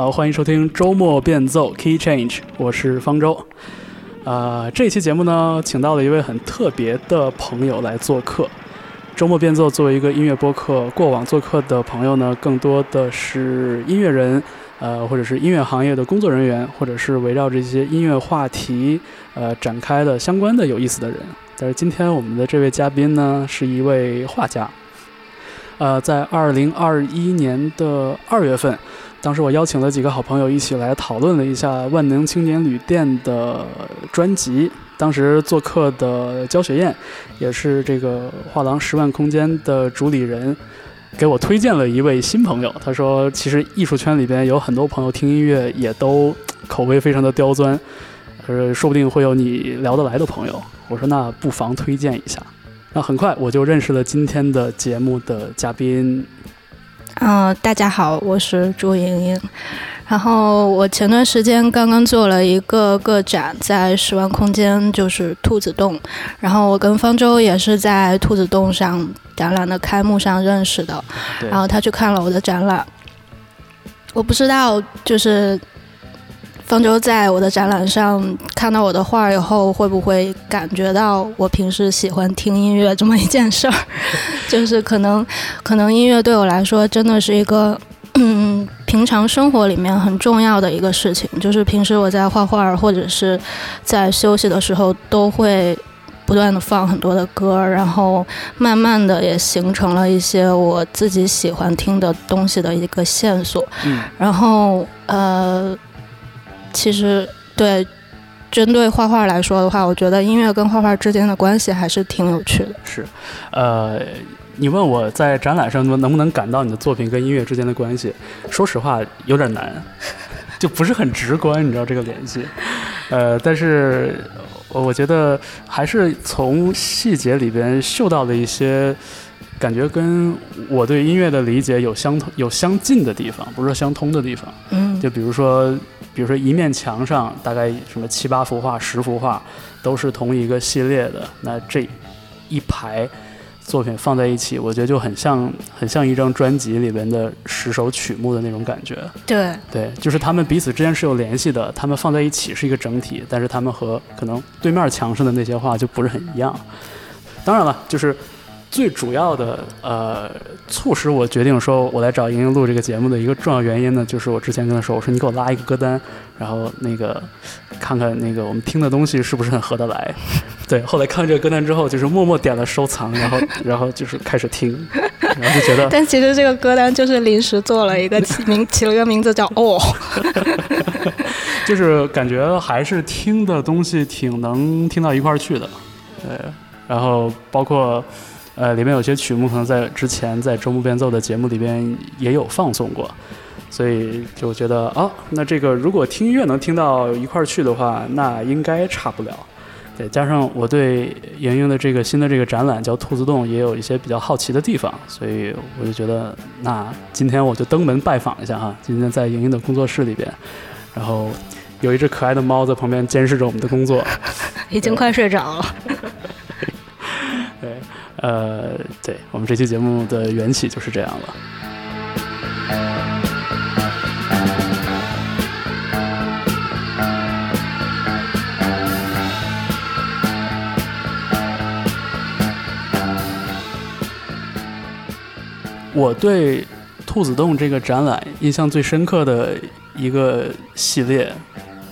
好，欢迎收听周末变奏 Key Change，我是方舟。啊，这期节目呢，请到了一位很特别的朋友来做客。周末变奏作为一个音乐播客，过往做客的朋友呢，更多的是音乐人，呃，或者是音乐行业的工作人员，或者是围绕这些音乐话题，呃，展开的相关的有意思的人。但是今天我们的这位嘉宾呢，是一位画家。呃，在二零二一年的二月份。当时我邀请了几个好朋友一起来讨论了一下万能青年旅店的专辑。当时做客的焦雪燕，也是这个画廊十万空间的主理人，给我推荐了一位新朋友。他说，其实艺术圈里边有很多朋友听音乐也都口味非常的刁钻，呃，说不定会有你聊得来的朋友。我说那不妨推荐一下。那很快我就认识了今天的节目的嘉宾。嗯，大家好，我是朱莹莹。然后我前段时间刚刚做了一个个展，在十万空间，就是兔子洞。然后我跟方舟也是在兔子洞上展览的开幕上认识的。然后他去看了我的展览。我不知道，就是。方舟在我的展览上看到我的画以后，会不会感觉到我平时喜欢听音乐这么一件事儿？就是可能，可能音乐对我来说真的是一个，嗯，平常生活里面很重要的一个事情。就是平时我在画画或者是在休息的时候，都会不断的放很多的歌，然后慢慢的也形成了一些我自己喜欢听的东西的一个线索。嗯，然后呃。其实，对，针对画画来说的话，我觉得音乐跟画画之间的关系还是挺有趣的。是，呃，你问我在展览上能不能感到你的作品跟音乐之间的关系？说实话，有点难，就不是很直观，你知道这个联系。呃，但是我觉得还是从细节里边嗅到了一些感觉，跟我对音乐的理解有相同、有相近的地方，不是相通的地方。嗯，就比如说。比如说一面墙上大概什么七八幅画、十幅画，都是同一个系列的。那这一排作品放在一起，我觉得就很像很像一张专辑里边的十首曲目的那种感觉。对对，就是他们彼此之间是有联系的，他们放在一起是一个整体，但是他们和可能对面墙上的那些画就不是很一样。当然了，就是。最主要的呃，促使我决定说我来找莹莹录这个节目的一个重要原因呢，就是我之前跟她说，我说你给我拉一个歌单，然后那个看看那个我们听的东西是不是很合得来。对，后来看这个歌单之后，就是默默点了收藏，然后然后就是开始听，然后就觉得。但其实这个歌单就是临时做了一个起名，起了个名字叫 哦。就是感觉还是听的东西挺能听到一块儿去的，对，然后包括。呃，里面有些曲目可能在之前在周末变奏的节目里边也有放送过，所以就觉得啊，那这个如果听音乐能听到一块儿去的话，那应该差不了。对，加上我对莹莹的这个新的这个展览叫兔子洞，也有一些比较好奇的地方，所以我就觉得，那今天我就登门拜访一下哈。今天在莹莹的工作室里边，然后有一只可爱的猫在旁边监视着我们的工作，已经快睡着了。呃，对我们这期节目的缘起就是这样了。我对兔子洞这个展览印象最深刻的一个系列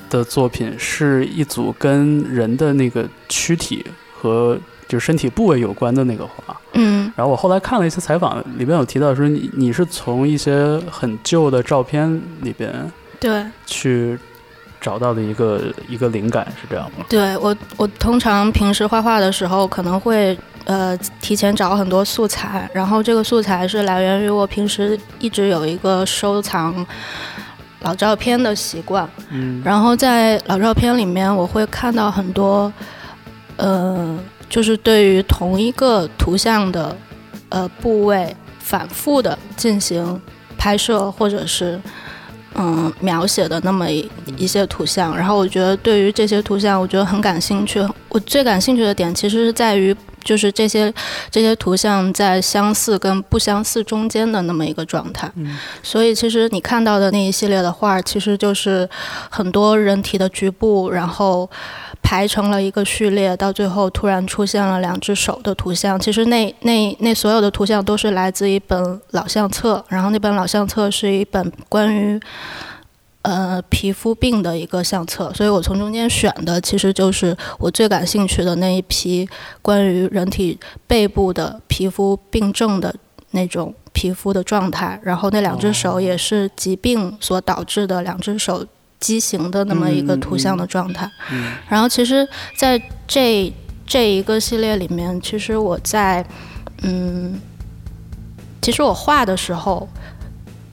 的作品，是一组跟人的那个躯体和。就是身体部位有关的那个画，嗯，然后我后来看了一些采访，里边有提到说你你是从一些很旧的照片里边对去找到的一个一个灵感是这样吗？对我我通常平时画画的时候可能会呃提前找很多素材，然后这个素材是来源于我平时一直有一个收藏老照片的习惯，嗯，然后在老照片里面，我会看到很多，呃，就是对于同一个图像的呃部位反复的进行拍摄或者是嗯描写的那么一一些图像，然后我觉得对于这些图像，我觉得很感兴趣。我最感兴趣的点其实是在于。就是这些这些图像在相似跟不相似中间的那么一个状态，所以其实你看到的那一系列的画，其实就是很多人体的局部，然后排成了一个序列，到最后突然出现了两只手的图像。其实那那那所有的图像都是来自一本老相册，然后那本老相册是一本关于。呃，皮肤病的一个相册，所以我从中间选的其实就是我最感兴趣的那一批关于人体背部的皮肤病症的那种皮肤的状态。然后那两只手也是疾病所导致的两只手畸形的那么一个图像的状态。然后其实在这这一个系列里面，其实我在嗯，其实我画的时候。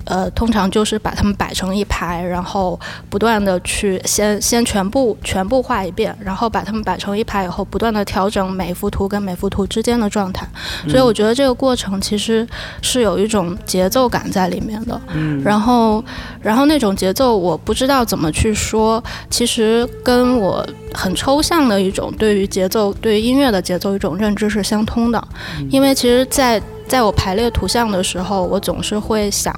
呃，通常就是把它们摆成一排，然后不断的去先先全部全部画一遍，然后把它们摆成一排以后，不断的调整每幅图跟每幅图之间的状态。所以我觉得这个过程其实是有一种节奏感在里面的。嗯。然后，然后那种节奏我不知道怎么去说，其实跟我很抽象的一种对于节奏、对于音乐的节奏一种认知是相通的。因为其实，在在我排列图像的时候，我总是会想。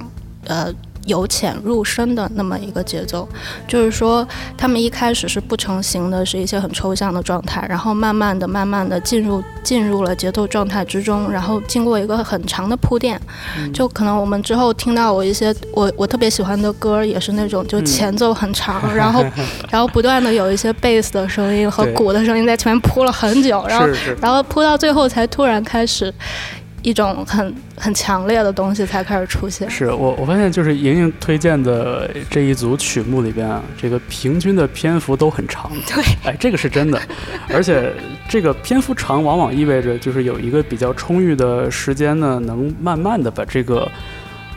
呃，由浅入深的那么一个节奏，就是说，他们一开始是不成形的，是一些很抽象的状态，然后慢慢的、慢慢的进入进入了节奏状态之中，然后经过一个很长的铺垫，就可能我们之后听到我一些我我特别喜欢的歌，也是那种就前奏很长，然后然后不断的有一些贝斯的声音和鼓的声音在前面铺了很久，然后然后铺到最后才突然开始。一种很很强烈的东西才开始出现。是我我发现就是莹莹推荐的这一组曲目里边啊，这个平均的篇幅都很长。对，哎，这个是真的，而且这个篇幅长往往意味着就是有一个比较充裕的时间呢，能慢慢的把这个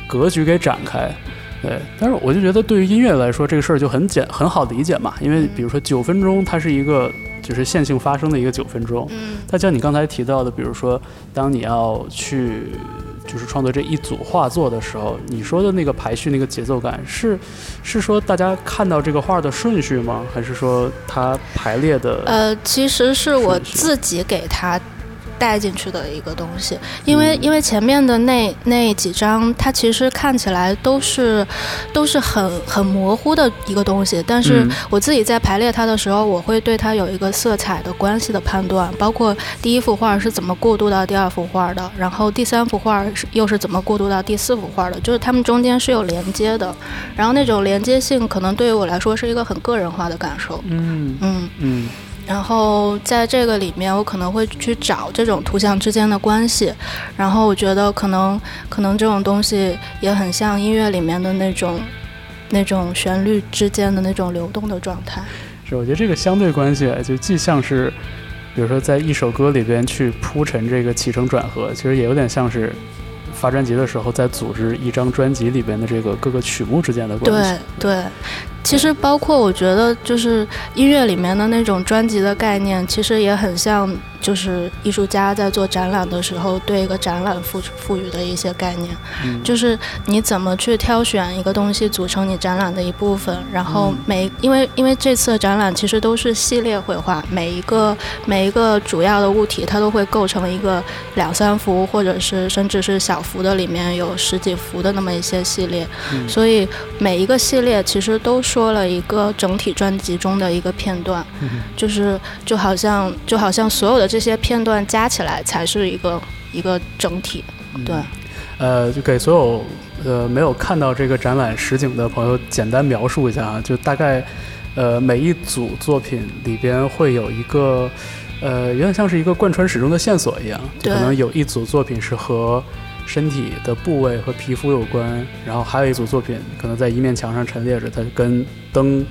格局给展开。对，但是我就觉得对于音乐来说，这个事儿就很简很好理解嘛，因为比如说九分钟，它是一个。就是线性发生的一个九分钟。嗯，那像你刚才提到的，比如说，当你要去就是创作这一组画作的时候，你说的那个排序、那个节奏感，是是说大家看到这个画的顺序吗？还是说它排列的？呃，其实是我自己给它。带进去的一个东西，因为因为前面的那那几张，它其实看起来都是都是很很模糊的一个东西，但是我自己在排列它的时候，我会对它有一个色彩的关系的判断，包括第一幅画是怎么过渡到第二幅画的，然后第三幅画是又是怎么过渡到第四幅画的，就是它们中间是有连接的，然后那种连接性可能对于我来说是一个很个人化的感受。嗯。嗯。嗯。然后在这个里面，我可能会去找这种图像之间的关系，然后我觉得可能可能这种东西也很像音乐里面的那种那种旋律之间的那种流动的状态。是，我觉得这个相对关系就既像是，比如说在一首歌里边去铺陈这个起承转合，其实也有点像是发专辑的时候在组织一张专辑里边的这个各个曲目之间的关系。对对。其实包括我觉得，就是音乐里面的那种专辑的概念，其实也很像。就是艺术家在做展览的时候，对一个展览赋赋予的一些概念，就是你怎么去挑选一个东西组成你展览的一部分，然后每因为因为这次的展览其实都是系列绘画，每一个每一个主要的物体它都会构成一个两三幅或者是甚至是小幅的里面有十几幅的那么一些系列，所以每一个系列其实都说了一个整体专辑中的一个片段，就是就好像就好像所有的。这些片段加起来才是一个一个整体，对。呃，就给所有呃没有看到这个展览实景的朋友简单描述一下啊，就大概呃每一组作品里边会有一个呃有点像是一个贯穿始终的线索一样，可能有一组作品是和身体的部位和皮肤有关，然后还有一组作品可能在一面墙上陈列着，它跟灯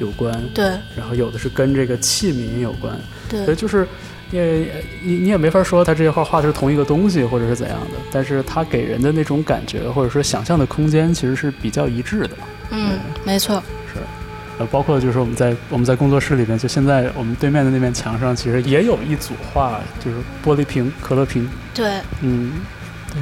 有关，对。然后有的是跟这个器皿有关，对，所以就是。因为你你也没法说他这些画画的是同一个东西或者是怎样的，但是他给人的那种感觉或者说想象的空间其实是比较一致的。嗯，没错。是，呃，包括就是我们在我们在工作室里面，就现在我们对面的那面墙上，其实也有一组画，就是玻璃瓶、可乐瓶。对，嗯。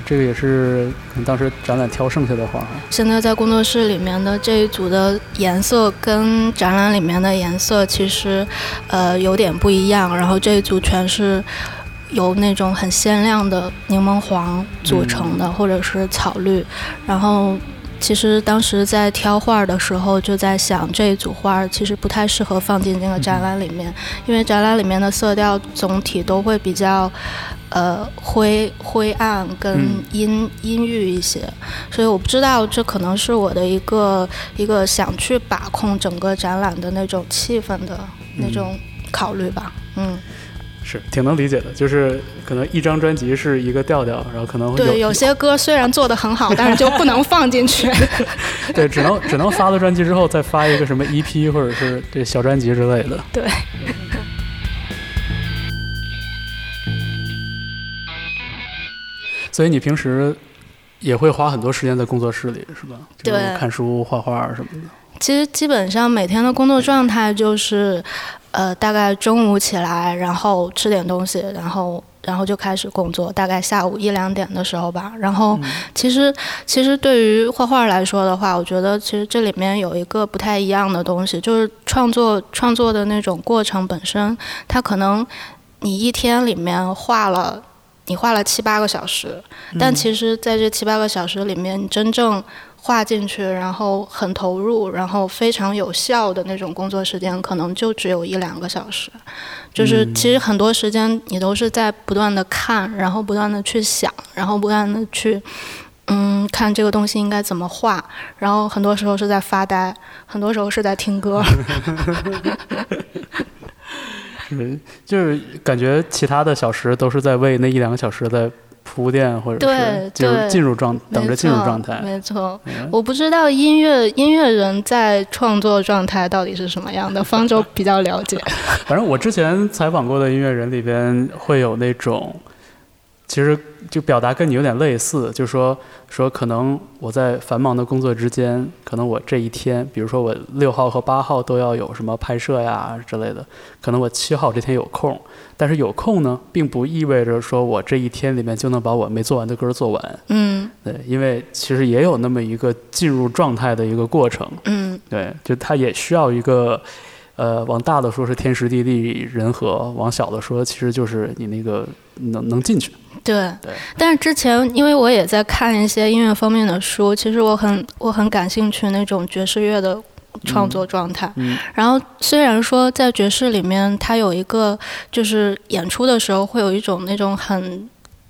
这个也是可能当时展览挑剩下的画。现在在工作室里面的这一组的颜色跟展览里面的颜色其实，呃，有点不一样。然后这一组全是由那种很鲜亮的柠檬黄组成的，或者是草绿。然后其实当时在挑画的时候就在想，这一组画其实不太适合放进这个展览里面，因为展览里面的色调总体都会比较。呃，灰灰暗跟阴阴郁一些，所以我不知道这可能是我的一个一个想去把控整个展览的那种气氛的那种考虑吧。嗯，是挺能理解的，就是可能一张专辑是一个调调，然后可能对有些歌虽然做的很好，但是就不能放进去。对，只能只能发了专辑之后再发一个什么 EP 或者是这小专辑之类的。对。所以你平时也会花很多时间在工作室里，是吧？对，看书、画画什么的。其实基本上每天的工作状态就是，呃，大概中午起来，然后吃点东西，然后然后就开始工作，大概下午一两点的时候吧。然后其实其实对于画画来说的话，我觉得其实这里面有一个不太一样的东西，就是创作创作的那种过程本身，它可能你一天里面画了。你画了七八个小时，但其实在这七八个小时里面，你真正画进去，然后很投入，然后非常有效的那种工作时间，可能就只有一两个小时。就是其实很多时间你都是在不断的看，然后不断的去想，然后不断的去嗯看这个东西应该怎么画，然后很多时候是在发呆，很多时候是在听歌。是，就是感觉其他的小时都是在为那一两个小时在铺垫，或者是就是进入状，等着进入状态。没错，我不知道音乐音乐人在创作状态到底是什么样的，方舟比较了解。反正我之前采访过的音乐人里边会有那种。其实就表达跟你有点类似，就是说说可能我在繁忙的工作之间，可能我这一天，比如说我六号和八号都要有什么拍摄呀之类的，可能我七号这天有空，但是有空呢，并不意味着说我这一天里面就能把我没做完的歌做完。嗯，对，因为其实也有那么一个进入状态的一个过程。嗯，对，就它也需要一个。呃，往大的说是天时地利人和，往小的说其实就是你那个能能进去。对对。但是之前因为我也在看一些音乐方面的书，其实我很我很感兴趣那种爵士乐的创作状态。嗯。然后虽然说在爵士里面，它有一个就是演出的时候会有一种那种很。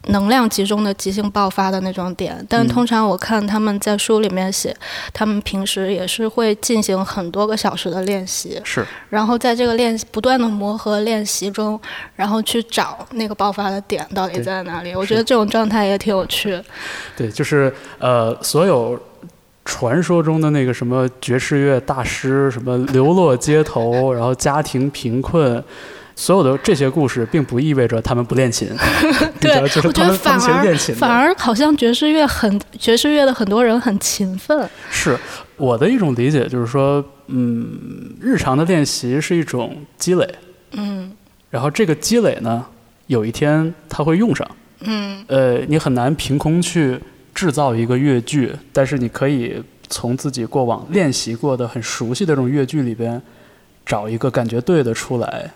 能量集中的急性爆发的那种点，但通常我看他们在书里面写，他们平时也是会进行很多个小时的练习，是，然后在这个练习不断的磨合练习中，然后去找那个爆发的点到底在哪里。我觉得这种状态也挺有趣。对，就是呃，所有传说中的那个什么爵士乐大师，什么流落街头，然后家庭贫困。所有的这些故事，并不意味着他们不练琴。对，我觉得反而反而好像爵士乐很爵士乐的很多人很勤奋。是我的一种理解，就是说，嗯，日常的练习是一种积累。嗯。然后这个积累呢，有一天它会用上。嗯。呃，你很难凭空去制造一个乐句，但是你可以从自己过往练习过的很熟悉的这种乐句里边，找一个感觉对的出来。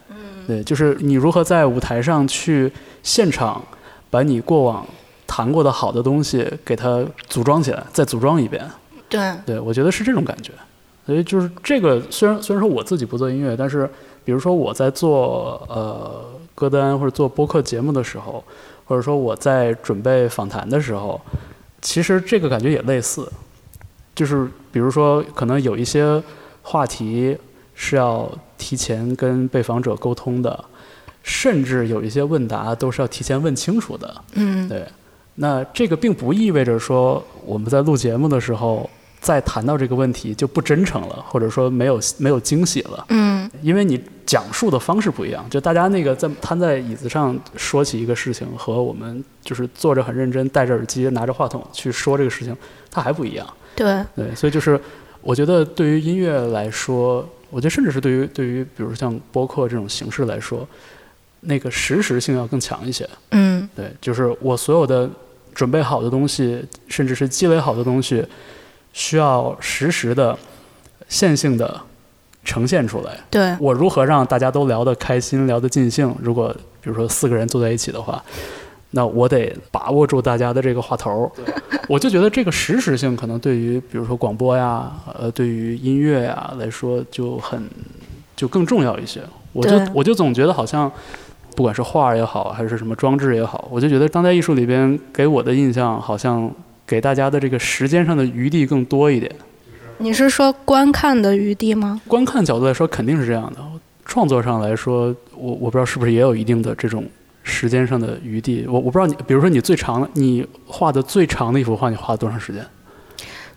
对，就是你如何在舞台上去现场把你过往弹过的好的东西给它组装起来，再组装一遍。对，对我觉得是这种感觉。所以就是这个，虽然虽然说我自己不做音乐，但是比如说我在做呃歌单或者做播客节目的时候，或者说我在准备访谈的时候，其实这个感觉也类似。就是比如说，可能有一些话题是要。提前跟被访者沟通的，甚至有一些问答都是要提前问清楚的。嗯，对。那这个并不意味着说我们在录节目的时候再谈到这个问题就不真诚了，或者说没有没有惊喜了。嗯因为你讲述的方式不一样，就大家那个在瘫在椅子上说起一个事情，和我们就是坐着很认真，戴着耳机，拿着话筒去说这个事情，它还不一样。对，对，所以就是我觉得对于音乐来说，我觉得甚至是对于对于比如像播客这种形式来说，那个实时性要更强一些。嗯对，就是我所有的准备好的东西，甚至是积累好的东西，需要实时的、线性的呈现出来。对，我如何让大家都聊得开心、聊得尽兴？如果比如说四个人坐在一起的话，那我得把握住大家的这个话头儿。我就觉得这个实时性可能对于比如说广播呀，呃，对于音乐呀来说就很就更重要一些。我就我就总觉得好像。不管是画也好，还是什么装置也好，我就觉得当代艺术里边给我的印象，好像给大家的这个时间上的余地更多一点。你是说观看的余地吗？观看角度来说，肯定是这样的。创作上来说，我我不知道是不是也有一定的这种时间上的余地。我我不知道你，比如说你最长的，你画的最长的一幅画，你画了多长时间？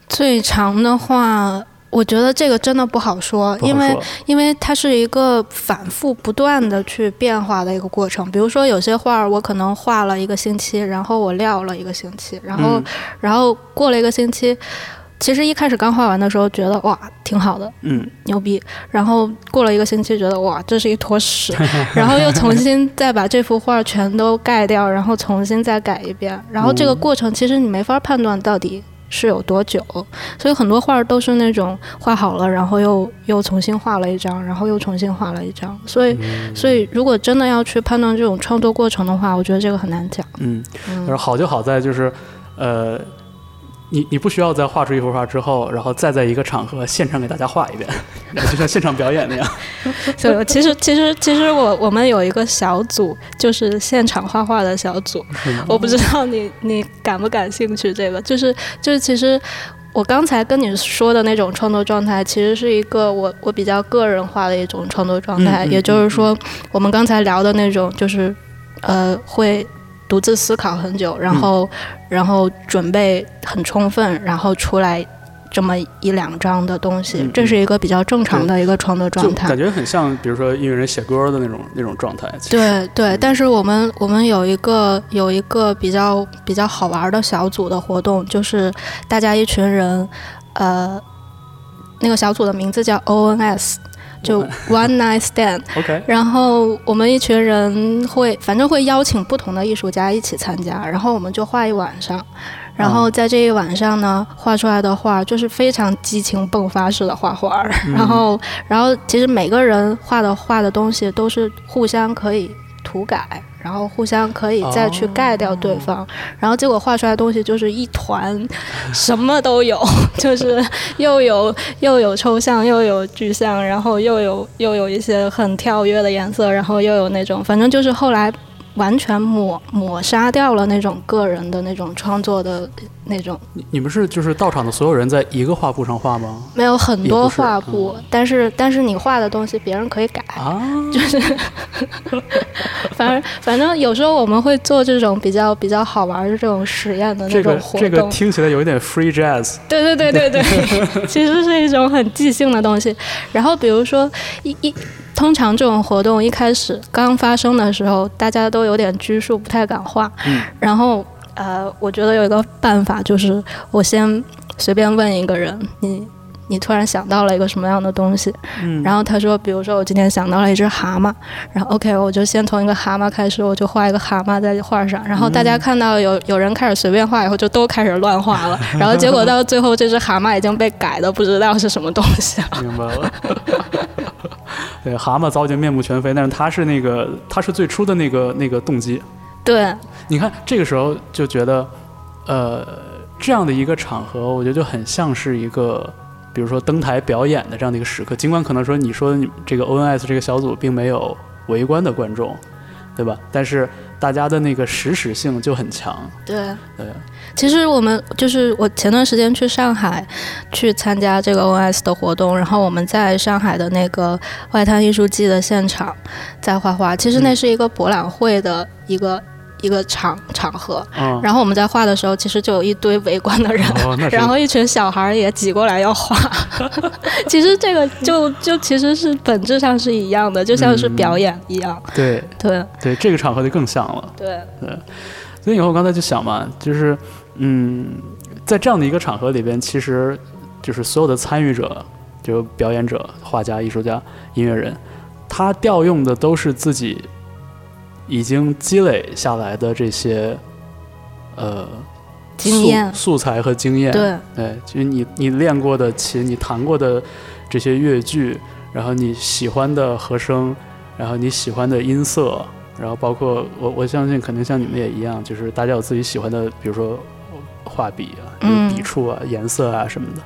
最长的话，我觉得这个真的不好说，因为。因为它是一个反复不断的去变化的一个过程。比如说，有些画儿我可能画了一个星期，然后我撂了一个星期，然后、嗯然后过了一个星期，其实一开始刚画完的时候觉得哇挺好的，嗯牛逼，然后过了一个星期觉得哇这是一坨屎，然后又重新再把这幅画全都盖掉，然后重新再改一遍，然后这个嗯过程其实你没法判断到底。是有多久？所以很多画儿都是那种画好了，然后又又重新画了一张，然后又重新画了一张。所以，嗯所以如果真的要去判断这种创作过程的话，我觉得这个很难讲。嗯，嗯但是好就好在就是，呃，你你不需要在画出一幅画之后，然后再在一个场合现场给大家画一遍，就像现场表演那样。所以其实其实其实我我们有一个小组，就是现场画画的小组。我不知道你你感不感兴趣这个，就是就是其实。我刚才跟你说的那种创作状态，其实是一个我我比较个人化的一种创作状态。嗯嗯也就是说，我们刚才聊的那种，就是呃，会独自思考很久，然后、然后准备很充分，然后出来这么一两张的东西，这是一个比较正常的一个创作状态感。觉很像，比如说音乐人写歌的那种那种状态。对对，但是我们我们有一个有一个比较比较好玩的小组的活动，就是大家一群人，呃，那个小组的名字叫 ONS，就 One Night Stand。OK，然后我们一群人会，反正会邀请不同的艺术家一起参加，然后我们就画一晚上，然后在这一晚上呢，画出来的画就是非常激情迸发式的画画，然后，然后其实每个人画的画的东西都是互相可以涂改。然后互相可以再去盖掉对方，然后结果画出来的东西就是一团，什么都有，就是又有又有抽象，又有具象，然后又有又有一些很跳跃的颜色，然后又有那种，反正就是后来完全抹抹杀掉了那种个人的那种创作的那种，你你们是就是到场的所有人在一个画布上画吗？没有很多画布，但是但是你画的东西别人可以改，啊，就是反正反正有时候我们会做这种比较比较好玩的这种实验的那这种活动。这个听起来有一点 free jazz。对对对对对，其实是一种很即兴的东西。然后比如说一一，通常这种活动一开始刚发生的时候，大家都有点拘束，不太敢画。嗯然后呃，我觉得有一个办法就是，我先随便问一个人，你。你突然想到了一个什么样的东西，嗯，然后他说，比如说我今天想到了一只蛤蟆，然后 OK，我就先从一个蛤蟆开始，我就画一个蛤蟆在画上，然后大家看到有有人开始随便画以后，就都开始乱画了，然后结果到最后这只蛤蟆已经被改的不知道是什么东西了。明白了。对，蛤蟆早已经面目全非，但是他是那个，他是最初的那个那个动机。对，你看这个时候就觉得，呃，这样的一个场合，我觉得就很像是一个，比如说登台表演的这样的一个时刻。尽管可能说你说你这个 ONS 这个小组并没有围观的观众，对吧？但是大家的那个实时性就很强。对，对，其实我们就是我前段时间去上海去参加这个 OS 的活动，然后我们在上海的那个外滩艺术季的现场在画画。其实那嗯是一个博览会的一个。一个场场合，嗯，然后我们在画的时候，其实就有一堆围观的人，哦然后一群小孩也挤过来要画。其实这个就就其实是本质上是一样的，就像是表演一样。对对对，这个场合就更像了。对，所以以后我刚才就想嘛，就是嗯，在这样的一个场合里边，其实就是所有的参与者，就表演者、画家、艺术家、音乐人，他调用的都是自己已经积累下来的这些呃经验素素材和经验。对，对，就是你你练过的琴，你弹过的这些乐句，然后你喜欢的和声，然后你喜欢的音色，然后包括我我相信肯定像你们也一样，就是大家有自己喜欢的，比如说画笔啊、嗯笔触啊、颜色啊什么的。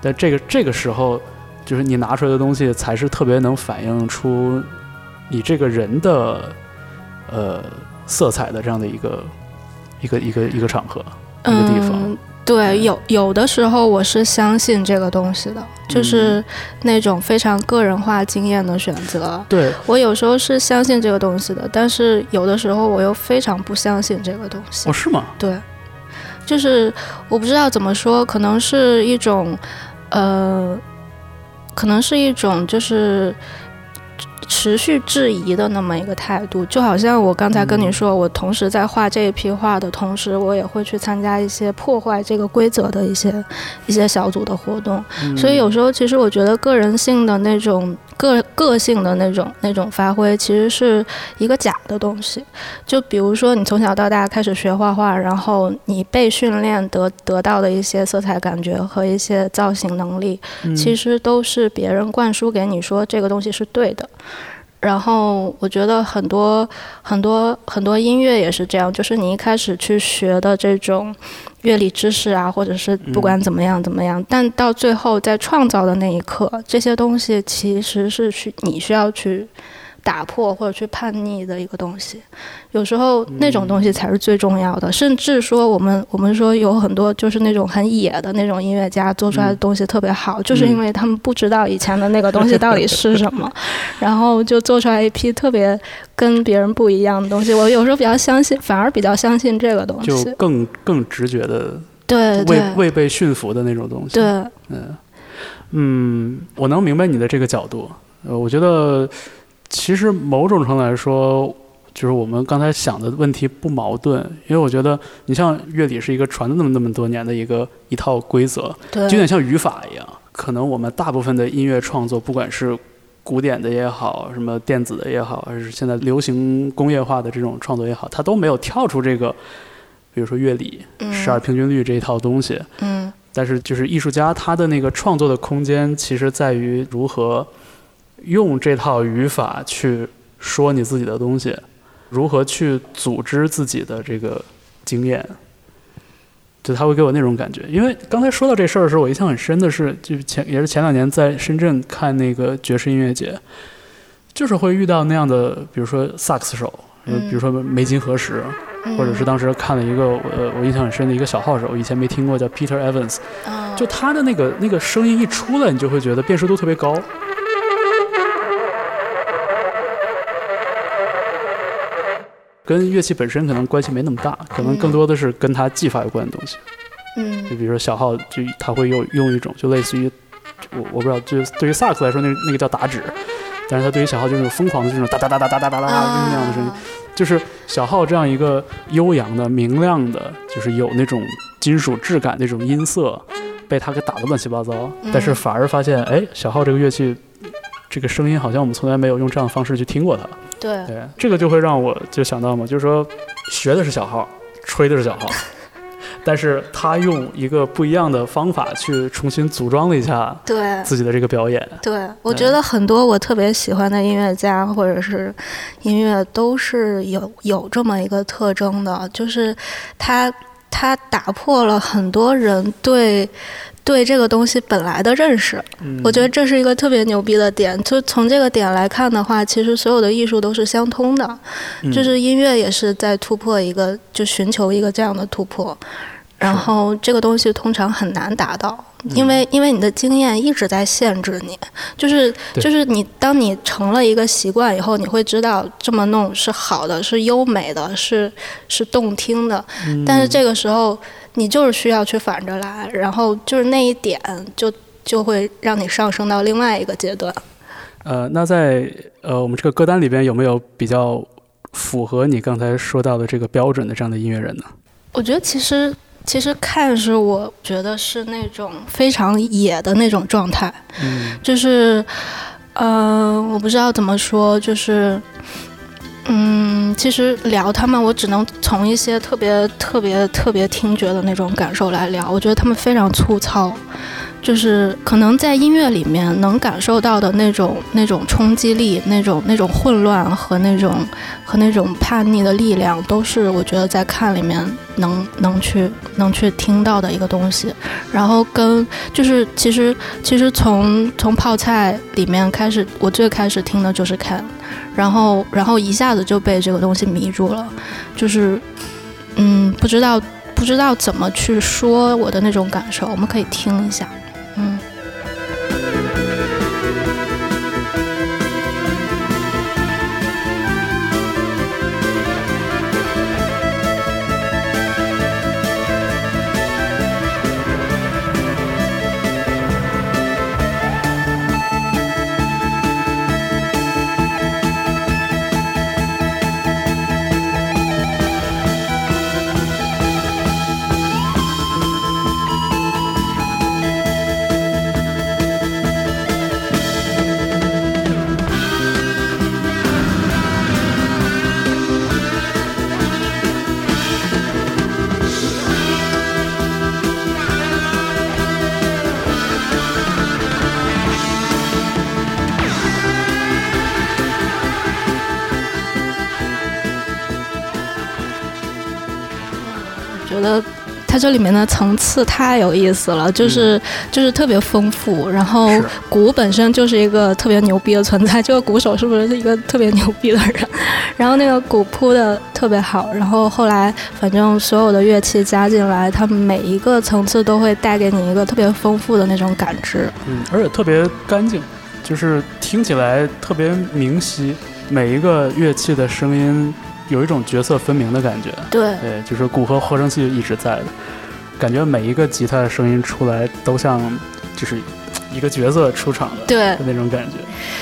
但这个这个时候，就是你拿出来的东西，才是特别能反映出你这个人的呃色彩的这样的一个一个一个一个场合。一个地方嗯，对，有有的时候我是相信这个东西的，嗯就是那种非常个人化经验的选择。对，我有时候是相信这个东西的，但是有的时候我又非常不相信这个东西哦，。是吗？对，就是我不知道怎么说，可能是一种，呃，可能是一种就是持续质疑的那么一个态度，就好像我刚才跟你说，我同时在画这一批画的同时，我也会去参加一些破坏这个规则的一些一些小组的活动，嗯所以有时候其实我觉得个人性的那种个个性的那种那种发挥，其实是一个假的东西。就比如说你从小到大开始学画画，然后你被训练得得到的一些色彩感觉和一些造型能力，嗯其实都是别人灌输给你说这个东西是对的。然后我觉得很多很多很多音乐也是这样，就是你一开始去学的这种乐理知识啊，或者是不管怎么样怎么样，但到最后在创造的那一刻，这些东西其实是需你需要去打破或者去叛逆的一个东西。有时候那种东西才是最重要的，甚至说我们我们说有很多就是那种很野的那种音乐家做出来的东西特别好，就是因为他们不知道以前的那个东西到底是什么，然后就做出来一批特别跟别人不一样的东西。我有时候比较相信，反而比较相信这个东西就西。更更直觉的未对未未被驯服的那种东西。对，嗯嗯，我能明白你的这个角度。呃，我觉得其实某种程度来说，就是我们刚才想的问题不矛盾，因为我觉得你像乐理是一个传了那么那么多年的一个一套规则，对，就有点像语法一样。可能我们大部分的音乐创作，不管是古典的也好，什么电子的也好，还是现在流行工业化的这种创作也好，它都没有跳出这个，比如说乐理、嗯十二平均律这一套东西。嗯但是就是艺术家他的那个创作的空间，其实在于如何用这套语法去说你自己的东西，如何去组织自己的这个经验。就他会给我那种感觉，因为刚才说到这事儿的时候，我印象很深的是，就是前也是前两年在深圳看那个爵士音乐节，就是会遇到那样的，比如说萨克斯手，比如说梅金何时，嗯或者是当时看了一个呃我印象很深的一个小号手，以前没听过，叫 Peter Evans，嗯就他的那个那个声音一出来，你就会觉得辨识度特别高。跟乐器本身可能关系没那么大，可能更多的是跟它技法有关的东西。嗯就比如说小号，就他会用用一种就类似于我我不知道，就对于萨克斯来说，那那个叫打指，但是他对于小号就是疯狂的这种哒哒哒哒哒哒哒哒哒就是那样的声音。就是小号这样一个悠扬的、明亮的，就是有那种金属质感那种音色，被他给打得乱七八糟。嗯但是反而发现，哎，小号这个乐器，这个声音好像我们从来没有用这样的方式去听过它。对对，这个就会让我就想到嘛，就是说学的是小号，吹的是小号，但是他用一个不一样的方法去重新组装了一下对自己的这个表演。对，我觉得很多我特别喜欢的音乐家或者是音乐都是有有这么一个特征的，就是他他打破了很多人对对这个东西本来的认识。嗯，我觉得这是一个特别牛逼的点。就从这个点来看的话，其实所有的艺术都是相通的，嗯就是音乐也是在突破一个，就寻求一个这样的突破。然后这个东西通常很难达到，因为因为你的经验一直在限制你，就是就是你当你成了一个习惯以后，你会知道这么弄是好的，是优美的，是是动听的。嗯但是这个时候你就是需要去反着来，然后就是那一点就就会让你上升到另外一个阶段。呃，那在呃我们这个歌单里边有没有比较符合你刚才说到的这个标准的这样的音乐人呢？我觉得其实其实看是我觉得是那种非常野的那种状态，嗯就是，呃，我不知道怎么说，就是，嗯，其实聊他们，我只能从一些特别特别特别听觉的那种感受来聊。我觉得他们非常粗糙，就是可能在音乐里面能感受到的那种那种冲击力、那种那种混乱和那种和那种叛逆的力量，都是我觉得在看里面能能去能去听到的一个东西。然后跟就是其实其实从从泡菜里面开始，我最开始听的就是 Can，然后然后一下子就被这个东西迷住了，就是嗯不知道不知道怎么去说我的那种感受，我们可以听一下，这里面的层次太有意思了，就是、就是特别丰富。然后鼓本身就是一个特别牛逼的存在，这个鼓手是不是一个特别牛逼的人？然后那个鼓铺的特别好，然后后来反正所有的乐器加进来，它们每一个层次都会带给你一个特别丰富的那种感知。嗯，而且特别干净，就是听起来特别明晰，每一个乐器的声音有一种角色分明的感觉。对，对，就是鼓和合成器一直在的，感觉每一个吉他的声音出来都像就是一个角色出场的对的那种感觉。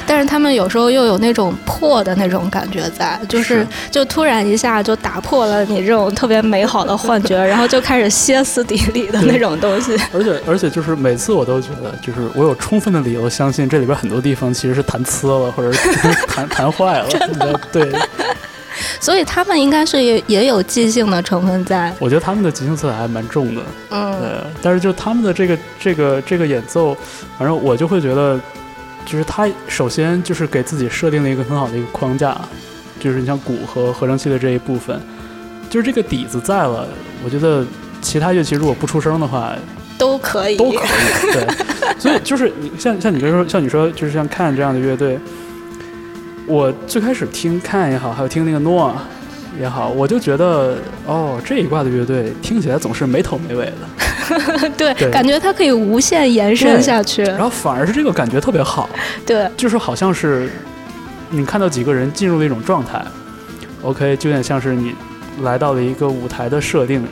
但是他们有时候又有那种破的那种感觉在，就是是就突然一下就打破了你这种特别美好的幻觉，然后就开始歇斯底里的那种东西。而且而且就是每次我都觉得，就是我有充分的理由相信这里边很多地方其实是弹呲了，或者是弹弹坏了。对，所以他们应该是也也有即兴的成分在。我觉得他们的即兴色彩还蛮重的。嗯，呃，但是就他们的这个这个这个演奏，反正我就会觉得，就是他首先就是给自己设定了一个很好的一个框架，就是你像鼓和合成器的这一部分，就是这个底子在了，我觉得其他乐器如果不出声的话，都可以。都可以。对，所以就是你像像你跟说像你说就是像看这样的乐队，我最开始听看也好，还有听那个诺也好，我就觉得哦这一挂的乐队听起来总是没头没尾的。对，对感觉它可以无限延伸下去。然后反而是这个感觉特别好，对，就是好像是你看到几个人进入了一种状态，OK，就有点像是你来到了一个舞台的设定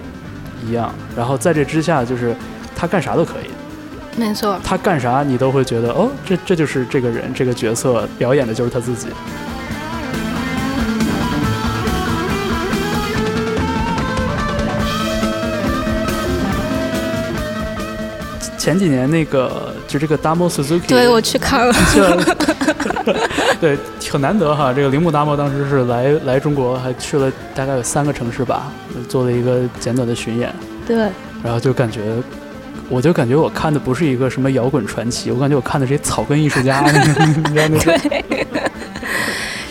一样，然后在这之下，就是他干啥都可以，没错。他干啥你都会觉得哦，这这就是这个人这个角色表演的就是他自己。前几年那个就这个 Damo Suzuki，对我去看了，这 对很难得哈。这个铃木达摩当时是来来中国，还去了大概有三个城市吧，做了一个简短的巡演，对，然后就感觉，我就感觉我看的不是一个什么摇滚传奇，我感觉我看的是一草根艺术家，你知道那种对。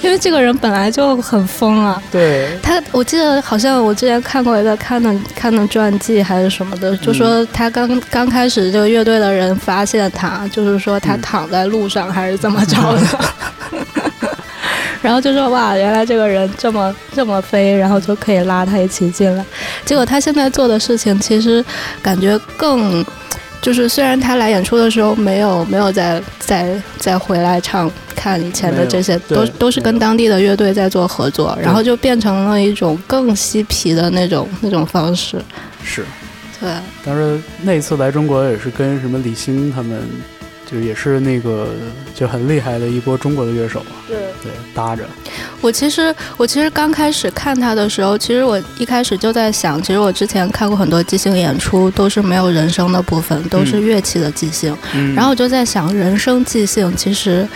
因为这个人本来就很疯啊，对。他，我记得好像我之前看过一个看的看的传记还是什么的，就说他刚刚开始这个乐队的人发现他，就是说他嗯。躺在路上还是怎么着的，然后就说哇，原来这个人这么这么飞，然后就可以拉他一起进来。结果他现在做的事情其实感觉更。就是虽然他来演出的时候没有没有再再再回来唱，看以前的这些都都是跟当地的乐队在做合作，然后就变成了一种更嬉皮的那种那种方式。是，对，当时那一次来中国也是跟什么李欣他们，就也是那个就很厉害的一波中国的乐手，对。对，搭着，我其实我其实刚开始看他的时候，其实我一开始就在想，其实我之前看过很多即兴演出，都是没有人声的部分，都是乐器的即兴。嗯，然后我就在想，人声即兴其实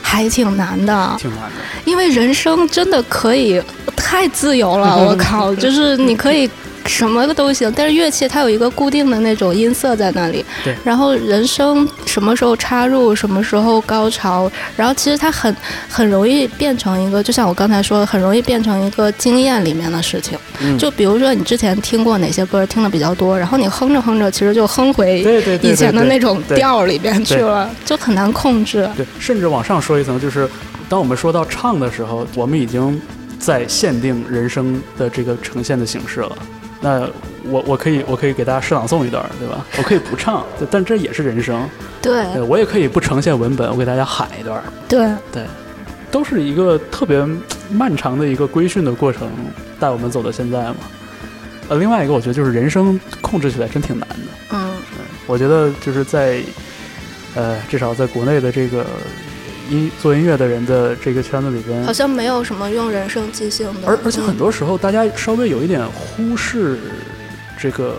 还挺难的，挺难的，因为人声真的可以太自由了，我靠，就是你可以。什么都行，但是乐器它有一个固定的那种音色在那里，对。然后人声什么时候插入，什么时候高潮，然后其实它很很容易变成一个，就像我刚才说的，很容易变成一个经验里面的事情。嗯就比如说你之前听过哪些歌听的比较多，然后你哼着哼着，其实就哼回以前的那种调里边去了，就很难控制。对，甚至往上说一层，就是当我们说到唱的时候，我们已经在限定人声的这个呈现的形式了。那我我可以我可以给大家诗朗诵一段，对吧？我可以不唱，但这也是人生。对对我也可以不呈现文本，我给大家喊一段，对对，都是一个特别漫长的一个规训的过程，带我们走到现在嘛。呃，另外一个我觉得就是人生控制起来真挺难的。嗯，我觉得就是在，呃，至少在国内的这个音做音乐的人的这个圈子里边好，像没有什么用人声即兴的，而而且嗯很多时候大家稍微有一点忽视这个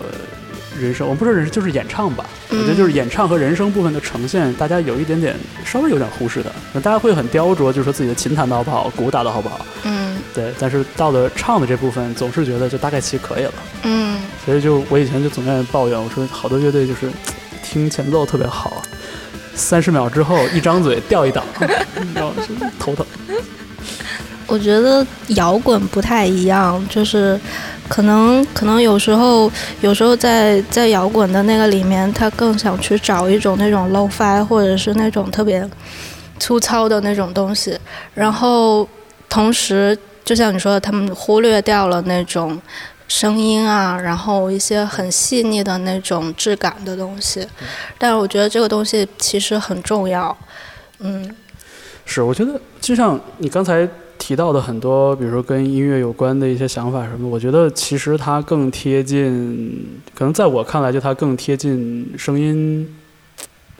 人声，我们不说人声，就是演唱吧。我觉得就是演唱和人声部分的呈现，大家有一点点稍微有点忽视的。那大家会很雕琢，就是说自己的琴弹的好不好，鼓打的好不好，嗯对。但是到了唱的这部分，总是觉得就大概其可以了。嗯所以就我以前就总在抱怨，我说好多乐队就是听前奏特别好，三十秒之后一张嘴掉一档，你知道吗？就头疼。我觉得摇滚不太一样，就是可能可能有时候有时候在在摇滚的那个里面，他更想去找一种那种 low fi 或者是那种特别粗糙的那种东西，然后同时就像你说的，他们忽略掉了那种。声音啊，然后一些很细腻的那种质感的东西，但是我觉得这个东西其实很重要，嗯。是，我觉得就像你刚才提到的很多，比如说跟音乐有关的一些想法什么，我觉得其实它更贴近，可能在我看来，就它更贴近声音，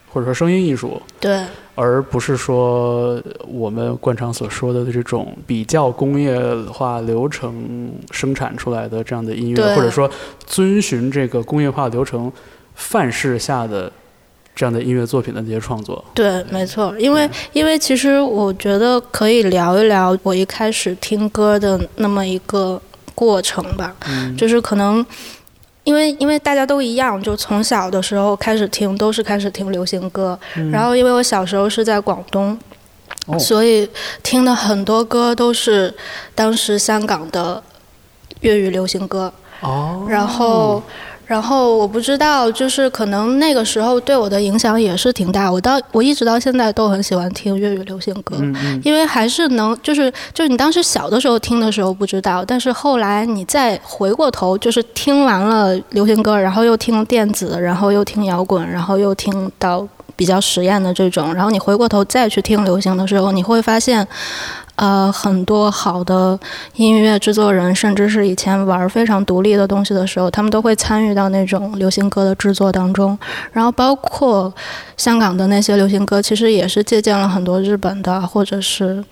或者说声音艺术，对，而不是说我们惯常所说的这种比较工业化流程生产出来的这样的音乐，或者说遵循这个工业化流程范式下的这样的音乐作品的这些创作。对，没错，因为因为其实我觉得可以聊一聊我一开始听歌的那么一个过程吧，嗯，就是可能。因为因为大家都一样，就从小的时候开始听，都是开始听流行歌。嗯然后因为我小时候是在广东，哦所以听的很多歌都是当时香港的粤语流行歌。哦，然后，然后我不知道，就是可能那个时候对我的影响也是挺大。我到我一直到现在都很喜欢听粤语流行歌，嗯嗯因为还是能，就是就是你当时小的时候听的时候不知道，但是后来你再回过头，就是听完了流行歌，然后又听电子，然后又听摇滚，然后又听到比较实验的这种，然后你回过头再去听流行的时候，你会发现。呃，很多好的音乐制作人，甚至是以前玩非常独立的东西的时候，他们都会参与到那种流行歌的制作当中。然后，包括香港的那些流行歌，其实也是借鉴了很多日本的，或者是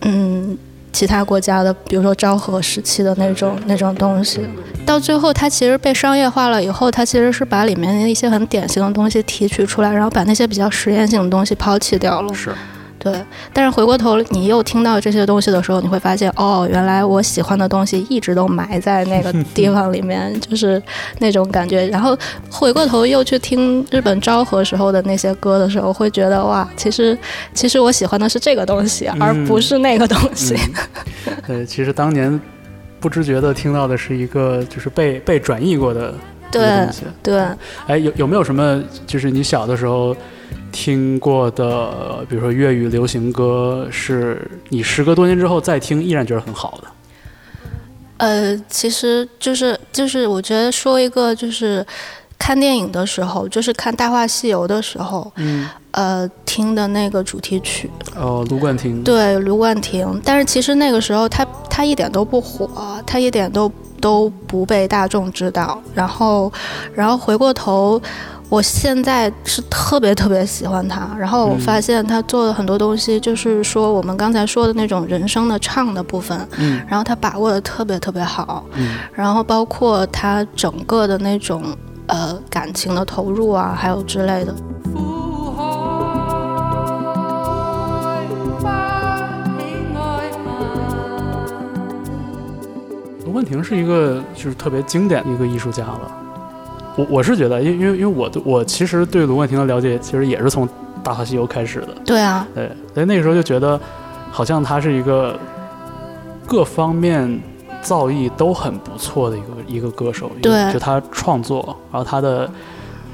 嗯其他国家的，比如说昭和时期的那种那种东西。到最后，它其实被商业化了以后，它其实是把里面的一些很典型的东西提取出来，然后把那些比较实验性的东西抛弃掉了。是，对，但是回过头你又听到这些东西的时候，你会发现，哦，原来我喜欢的东西一直都埋在那个地 方里面，就是那种感觉。然后回过头又去听日本昭和时候的那些歌的时候，会觉得哇，其实其实我喜欢的是这个东西，而不是那个东西。嗯，对，其实当年不知觉的听到的是一个就是被被转译过的对。对，哎，有有没有什么就是你小的时候听过的，比如说粤语流行歌，是你时隔多年之后再听依然觉得很好的？呃，其实就是就是，我觉得说一个就是看电影的时候，就是看《大话西游》的时候，嗯，呃，听的那个主题曲。哦，卢冠廷。对，卢冠廷。但是其实那个时候他他一点都不火，他一点都都不被大众知道。然后，然后回过头。我现在是特别特别喜欢他，然后我发现他做的很多东西，就是说我们刚才说的那种人声的唱的部分，嗯，然后他把握的特别特别好，嗯，然后包括他整个的那种呃感情的投入啊，还有之类的。卢冠廷是一个就是特别经典的一个艺术家了。我我是觉得，因因为因为我我其实对卢冠廷的了解，其实也是从《大话西游》开始的。对啊，对，所以那个时候就觉得，好像他是一个各方面造诣都很不错的一个一个歌手。对，就他创作，然后他的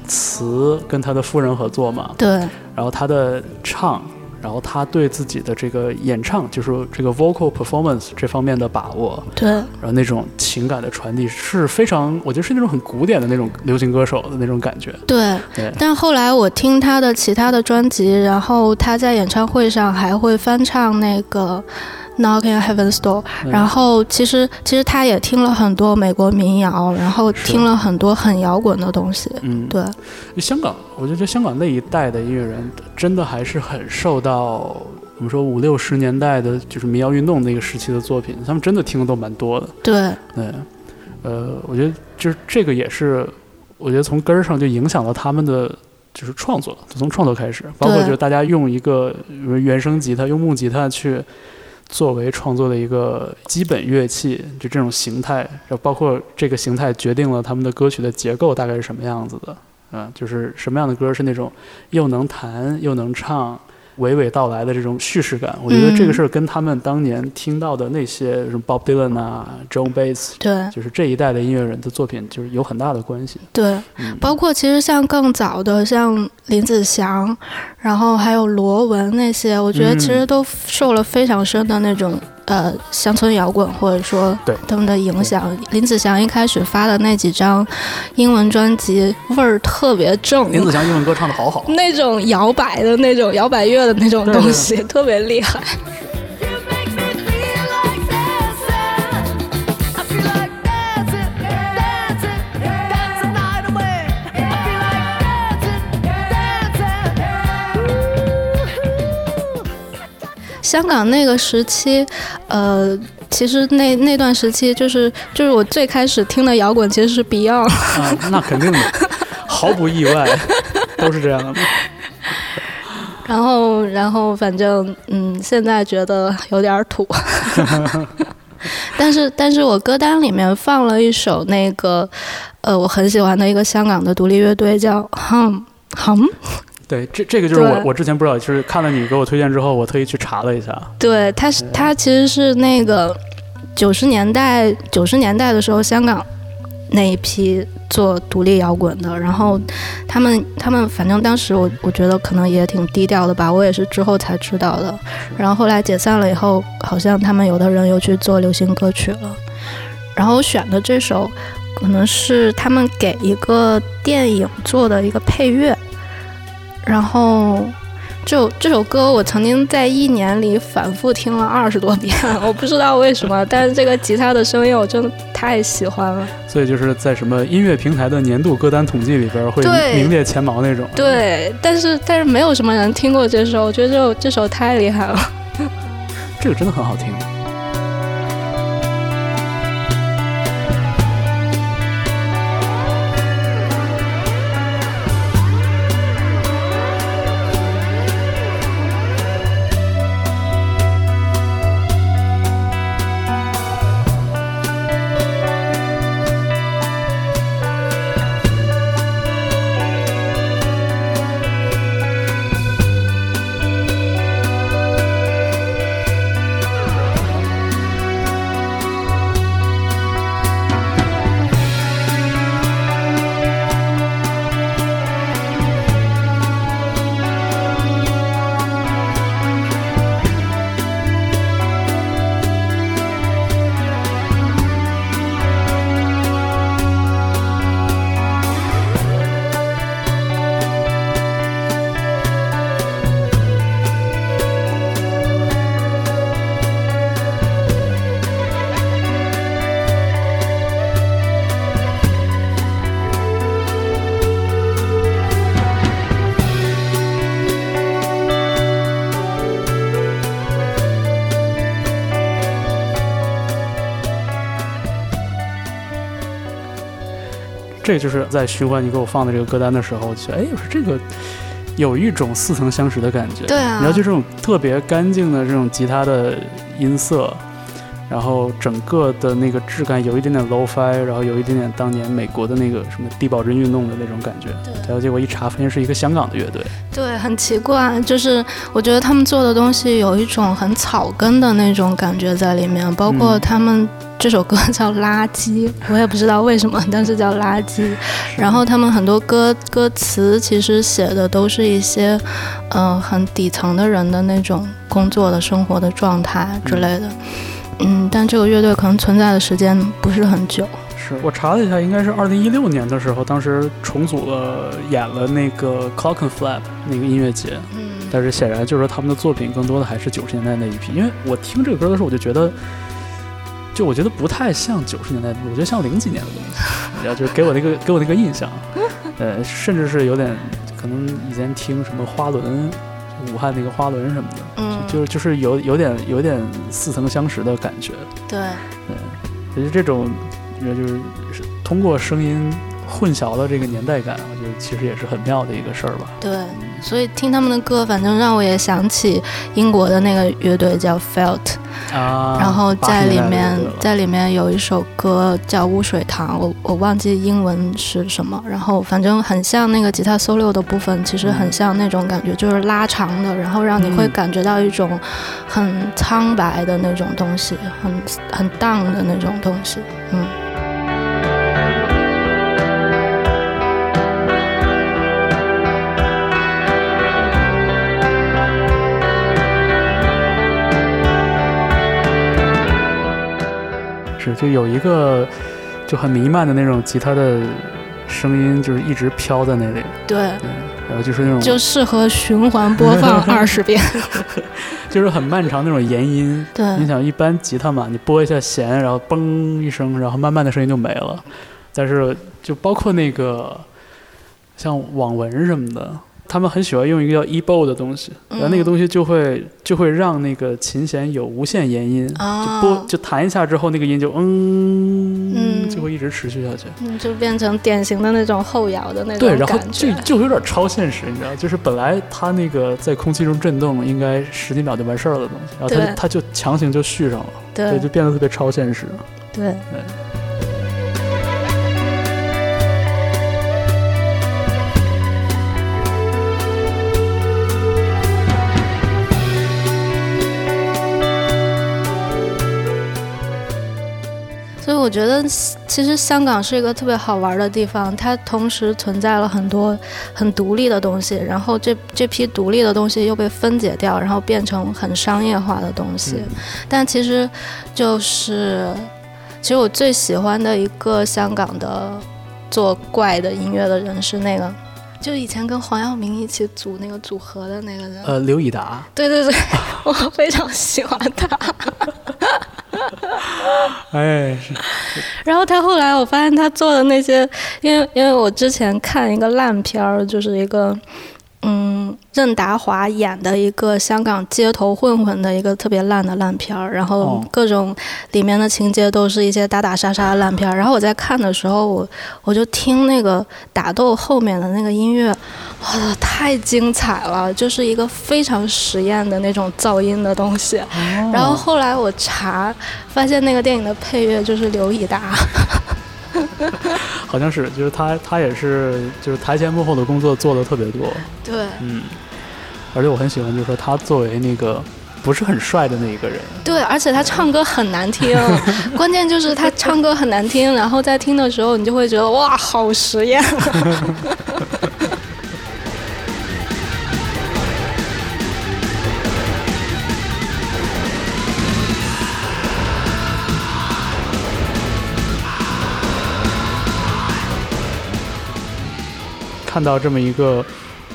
词跟他的夫人合作嘛。对，然后他的唱。然后他对自己的这个演唱，就是这个 vocal performance 这方面的把握，对，然后那种情感的传递是非常，我觉得是那种很古典的那种流行歌手的那种感觉。对，对。但后来我听他的其他的专辑，然后他在演唱会上还会翻唱那个。Knocking Heaven's Door，然后其实其实他也听了很多美国民谣，然后听了很多很摇滚的东西。嗯，对。香港，我觉得香港那一代的音乐人真的还是很受到我们说五六十年代的，就是民谣运动那个时期的作品，他们真的听的都蛮多的。对对，呃，我觉得就是这个也是，我觉得从根儿上就影响了他们的就是创作，就从创作开始，包括就是大家用一个原声吉他，用木吉他去。作为创作的一个基本乐器，就这种形态，包括这个形态决定了他们的歌曲的结构大概是什么样子的，嗯，就是什么样的歌是那种又能弹又能唱。娓娓道来的这种叙事感，我觉得这个事儿跟他们当年听到的那些什么 Bob Dylan 啊、John Baez，对，就是这一代的音乐人的作品，就是有很大的关系。对，包括其实像更早的，像林子祥，然后还有罗文那些，我觉得其实都受了非常深的那种。呃，乡村摇滚或者说对他们的影响，林子祥一开始发的那几张英文专辑味儿特别正。林子祥英文歌唱的好好，那种摇摆的那种摇摆乐的那种东西特别厉害。香港那个时期，呃，其实那那段时期就是就是我最开始听的摇滚其实是 Beyond。啊，那肯定的，毫不意外，都是这样的。然后，然后反正嗯，现在觉得有点土。但是，但是我歌单里面放了一首那个，呃，我很喜欢的一个香港的独立乐队，叫 Hum Hum。对，这这个就是我我之前不知道，就是看了你给我推荐之后，我特意去查了一下。对，他是他其实是那个九十年代九十年代的时候，香港那一批做独立摇滚的，然后他们他们反正当时我我觉得可能也挺低调的吧，我也是之后才知道的。然后后来解散了以后，好像他们有的人又去做流行歌曲了。然后我选的这首可能是他们给一个电影做的一个配乐。然后，这这首歌我曾经在一年里反复听了二十多遍，我不知道为什么，但是这个吉他的声音我真的太喜欢了。所以就是在什么音乐平台的年度歌单统计里边会名列前茅那种。对，但是但是没有什么人听过这首，我觉得这首这首太厉害了。这个真的很好听。这就是在循环你给我放的这个歌单的时候，我觉得哎，我说这个有一种似曾相识的感觉。对啊，你要就这种特别干净的这种吉他的音色。然后整个的那个质感有一点点 low-fi，然后有一点点当年美国的那个什么低保真运动的那种感觉。对。然后结果一查，发现是一个香港的乐队。对，很奇怪，就是我觉得他们做的东西有一种很草根的那种感觉在里面，包括他们这首歌叫《垃圾》，我也不知道为什么，但是叫垃圾。然后他们很多歌歌词其实写的都是一些，呃，很底层的人的那种工作的生活的状态之类的。嗯，但这个乐队可能存在的时间不是很久。是我查了一下，应该是二零一六年的时候，当时重组了演了那个 Clockenflap 那个音乐节。嗯。但是显然就是说他们的作品更多的还是九十年代那一批，因为我听这个歌的时候，我就觉得，就我觉得不太像九十年代，我觉得像零几年的东西，然后就是给我那个 给我那个印象，呃，甚至是有点可能以前听什么花轮。武汉那个花轮什么的，嗯，就就是有有点有点似曾相识的感觉。对，对，其实这种，就是通过声音混淆了这个年代感，我觉得其实也是很妙的一个事儿吧。对。所以听他们的歌，反正让我也想起英国的那个乐队叫 Felt，啊，然后在里面在里面有一首歌叫污水塘，我我忘记英文是什么，然后反正很像那个吉他 solo 的部分，其实很像那种感觉，就是拉长的，然后让你会感觉到一种很苍白的那种东西，很很荡的那种东西，嗯。是，就有一个就很弥漫的那种吉他的声音，就是一直飘在那里。对，然后就是那种就适合循环播放 二十遍，就是很漫长那种延音。对，你想一般吉他嘛，你拨一下弦，然后嘣一声，然后慢慢的声音就没了。但是就包括那个像网文什么的。他们很喜欢用一个叫 e-bow 的东西，然后那个东西就会就会让那个琴弦有无限延音，就拨就弹一下之后，那个音就嗯，就会一直持续下去，嗯，就变成典型的那种后摇的那种对，然后就就有点超现实，你知道，就是本来它那个在空气中震动应该十几秒就完事儿了的东西，然后它它就强行就续上了，对，就变得特别超现实，对。对。我觉得其实香港是一个特别好玩的地方，它同时存在了很多很独立的东西，然后这这批独立的东西又被分解掉，然后变成很商业化的东西。但其实，就是其实我最喜欢的一个香港的做怪的音乐的人是那个，就以前跟黄耀明一起组那个组合的那个人。呃，刘以达。对对对，我非常喜欢他。哎，然后他后来，我发现他做的那些，因为因为我之前看一个烂片儿，就是一个。嗯，任达华演的一个香港街头混混的一个特别烂的烂片儿，然后各种里面的情节都是一些打打杀杀的烂片儿。然后我在看的时候，我我就听那个打斗后面的那个音乐，哇，太精彩了，就是一个非常实验的那种噪音的东西。然后后来我查，发现那个电影的配乐就是刘以达。好像是，就是他，他也是，就是台前幕后的工作做的特别多。对，嗯，而且我很喜欢，就是说他作为那个不是很帅的那一个人。对，而且他唱歌很难听，关键就是他唱歌很难听，然后在听的时候你就会觉得哇，好实验。看到这么一个，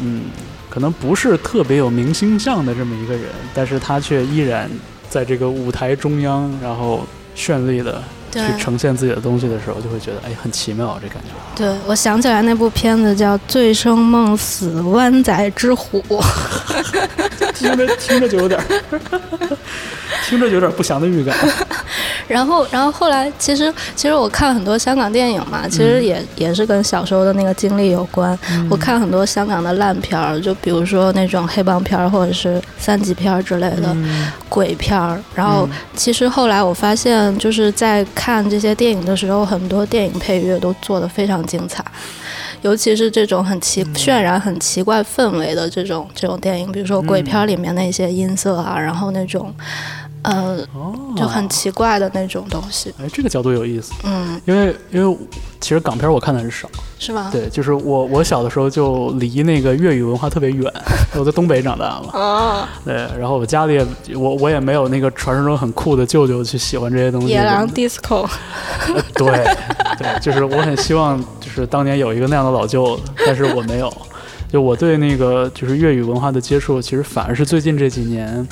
嗯，可能不是特别有明星相的这么一个人，但是他却依然在这个舞台中央，然后绚丽的去呈现自己的东西的时候，就会觉得哎，很奇妙这感觉。对，我想起来那部片子叫《醉生梦死湾仔之虎》，听着听着就有点儿，听着就有点儿不祥的预感。然后，然后后来，其实其实我看很多香港电影嘛，其实也也是跟小时候的那个经历有关。我看很多香港的烂片儿，就比如说那种黑帮片儿或者是三级片儿之类的鬼片儿。然后，其实后来我发现，就是在看这些电影的时候，很多电影配乐都做得非常精彩，尤其是这种很奇渲染很奇怪氛围的这种这种电影，比如说鬼片里面那些音色啊，然后那种。呃，就很奇怪的那种东西。哎，这个角度有意思。嗯，因为因为其实港片我看的很少，是吗？对，就是我我小的时候就离那个粤语文化特别远，我在东北长大嘛。哦。对，然后我家里也我我也没有那个传说中很酷的舅舅去喜欢这些东西。野狼 disco。对对，就是我很希望就是当年有一个那样的老舅，但是我没有。就我对那个就是粤语文化的接触，其实反而是最近这几年。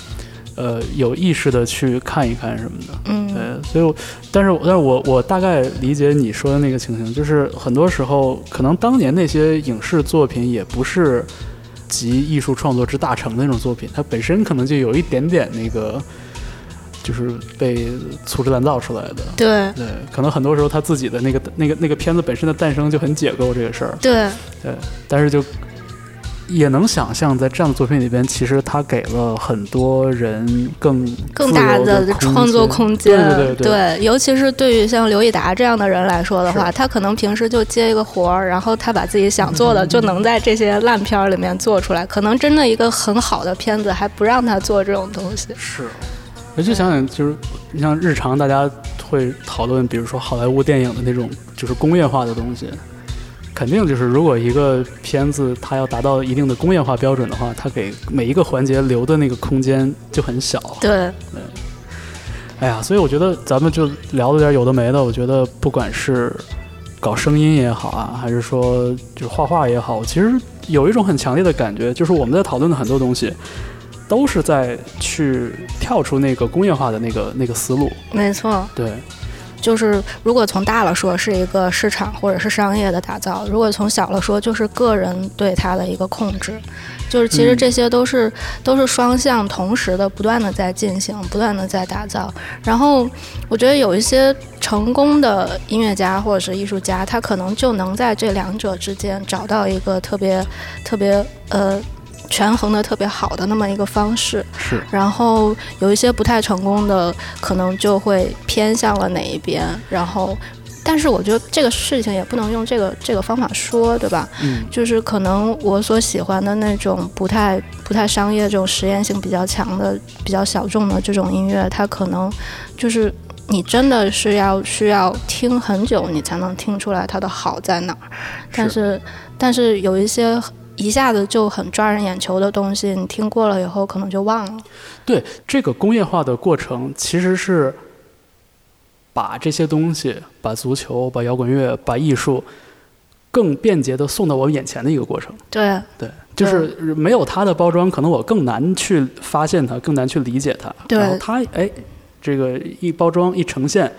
呃，有意识的去看一看什么的，嗯，对，所以我，但是，但是我我大概理解你说的那个情形，就是很多时候，可能当年那些影视作品也不是集艺术创作之大成的那种作品，它本身可能就有一点点那个，就是被粗制滥造出来的，对，对，可能很多时候他自己的那个那个那个片子本身的诞生就很解构这个事儿，对，对，但是就。也能想象，在这样的作品里边，其实他给了很多人更更大的创作空间。对对对，尤其是对于像刘以达这样的人来说的话，他可能平时就接一个活儿，然后他把自己想做的就能在这些烂片儿里面做出来。可能真的一个很好的片子还不让他做这种东西。是，我就想想，就是你像日常大家会讨论，比如说好莱坞电影的那种就是工业化的东西。肯定就是，如果一个片子它要达到一定的工业化标准的话，它给每一个环节留的那个空间就很小。对，对。哎呀，所以我觉得咱们就聊了点有的没的。我觉得不管是搞声音也好啊，还是说就是画画也好，其实有一种很强烈的感觉，就是我们在讨论的很多东西，都是在去跳出那个工业化的那个那个思路。没错。对。就是如果从大了说是一个市场或者是商业的打造，如果从小了说就是个人对它的一个控制，就是其实这些都是都是双向同时的，不断的在进行，不断的在打造。然后我觉得有一些成功的音乐家或者是艺术家，他可能就能在这两者之间找到一个特别特别呃。权衡的特别好的那么一个方式，是。然后有一些不太成功的，可能就会偏向了哪一边。然后，但是我觉得这个事情也不能用这个这个方法说，对吧？嗯。就是可能我所喜欢的那种不太不太商业、这种实验性比较强的、比较小众的这种音乐，它可能就是你真的是要需要听很久，你才能听出来它的好在哪儿。但是，但是有一些。一下子就很抓人眼球的东西，你听过了以后可能就忘了。对，这个工业化的过程其实是把这些东西，把足球、把摇滚乐、把艺术更便捷的送到我眼前的一个过程。对，对，就是没有它的包装，可能我更难去发现它，更难去理解它。对，然后它哎，这个一包装一呈现，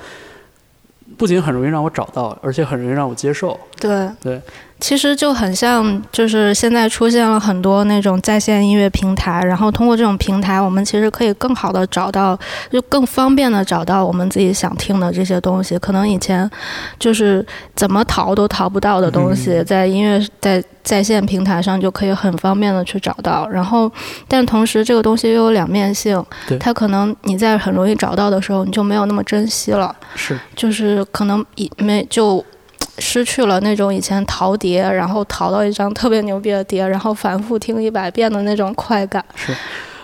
不仅很容易让我找到，而且很容易让我接受。对，对。其实就很像，就是现在出现了很多那种在线音乐平台，然后通过这种平台，我们其实可以更好的找到，就更方便的找到我们自己想听的这些东西。可能以前就是怎么淘都淘不到的东西，在音乐在在线平台上就可以很方便的去找到。然后，但同时这个东西又有两面性，它可能你在很容易找到的时候，你就没有那么珍惜了。是，就是可能以没就。失去了那种以前淘碟，然后淘到一张特别牛逼的碟，然后反复听一百遍的那种快感。是，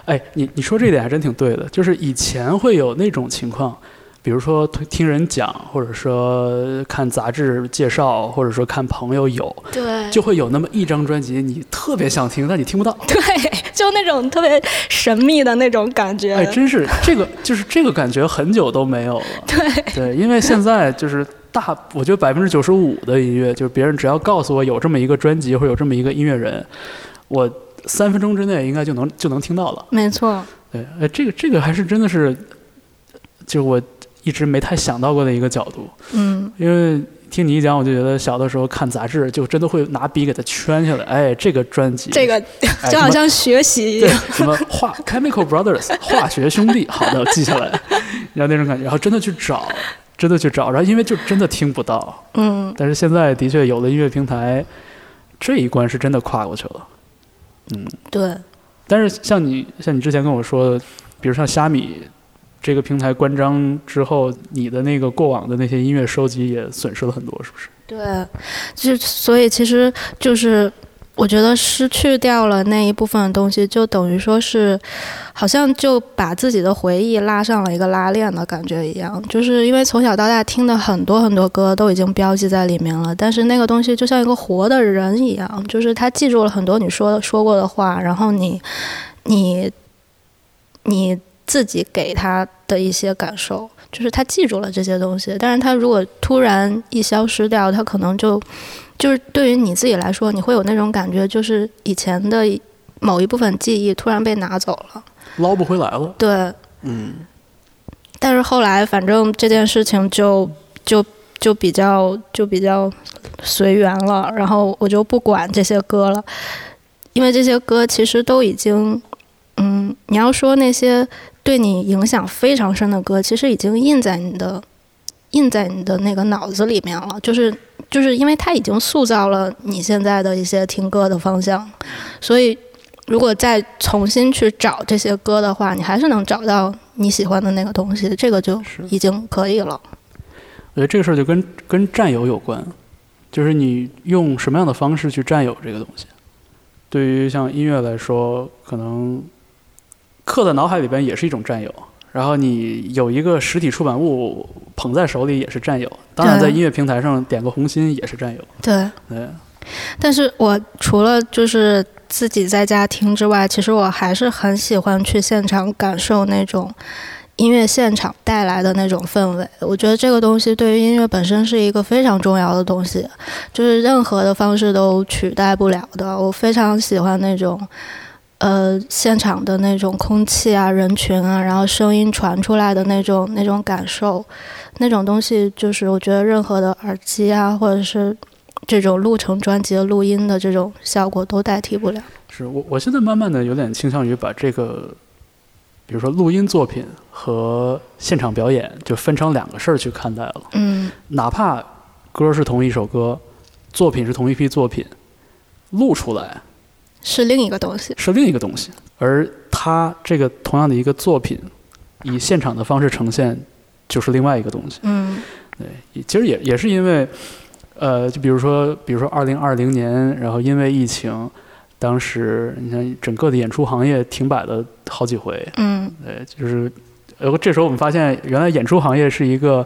哎，你你说这点还真挺对的。就是以前会有那种情况，比如说听人讲，或者说看杂志介绍，或者说看朋友有，对，就会有那么一张专辑，你特别想听，但你听不到。对，就那种特别神秘的那种感觉。哎，真是这个，就是这个感觉很久都没有了。对，对，因为现在就是。大，我觉得百分之九十五的音乐，就是别人只要告诉我有这么一个专辑或者有这么一个音乐人，我三分钟之内应该就能就能听到了。没错。对，呃，这个这个还是真的是，就我一直没太想到过的一个角度。嗯。因为听你一讲，我就觉得小的时候看杂志，就真的会拿笔给它圈下来。哎，这个专辑，这个 就好像学习一样，什么 化 Chemical Brothers 化学兄弟，好的，记下来，然后那种感觉，然后真的去找，真的去找，然后因为就真的听不到，嗯，但是现在的确有了音乐平台，这一关是真的跨过去了，嗯，对。但是像你像你之前跟我说的，比如像虾米。这个平台关张之后，你的那个过往的那些音乐收集也损失了很多，是不是？对，就所以其实就是我觉得失去掉了那一部分的东西，就等于说是好像就把自己的回忆拉上了一个拉链的感觉一样。就是因为从小到大听的很多很多歌都已经标记在里面了，但是那个东西就像一个活的人一样，就是他记住了很多你说的说过的话，然后你你你。自己给他的一些感受，就是他记住了这些东西，但是他如果突然一消失掉，他可能就，就是对于你自己来说，你会有那种感觉，就是以前的某一部分记忆突然被拿走了，捞不回来了。对，嗯。但是后来，反正这件事情就就就比较就比较随缘了，然后我就不管这些歌了，因为这些歌其实都已经，嗯，你要说那些。对你影响非常深的歌，其实已经印在你的，印在你的那个脑子里面了。就是，就是因为它已经塑造了你现在的一些听歌的方向，所以如果再重新去找这些歌的话，你还是能找到你喜欢的那个东西，这个就已经可以了。我觉得这个事儿就跟跟占有有关，就是你用什么样的方式去占有这个东西。对于像音乐来说，可能。刻在脑海里边也是一种占有，然后你有一个实体出版物捧在手里也是占有，当然在音乐平台上点个红心也是占有。对，对。但是我除了就是自己在家听之外，其实我还是很喜欢去现场感受那种音乐现场带来的那种氛围。我觉得这个东西对于音乐本身是一个非常重要的东西，就是任何的方式都取代不了的。我非常喜欢那种。呃，现场的那种空气啊，人群啊，然后声音传出来的那种那种感受，那种东西，就是我觉得任何的耳机啊，或者是这种录成专辑的录音的这种效果都代替不了。是我，我现在慢慢的有点倾向于把这个，比如说录音作品和现场表演就分成两个事儿去看待了。嗯，哪怕歌是同一首歌，作品是同一批作品，录出来。是另一个东西，是另一个东西，而他这个同样的一个作品，以现场的方式呈现，就是另外一个东西。嗯，对，其实也也是因为，呃，就比如说，比如说二零二零年，然后因为疫情，当时你看整个的演出行业停摆了好几回。嗯，对，就是，呃，这时候我们发现，原来演出行业是一个。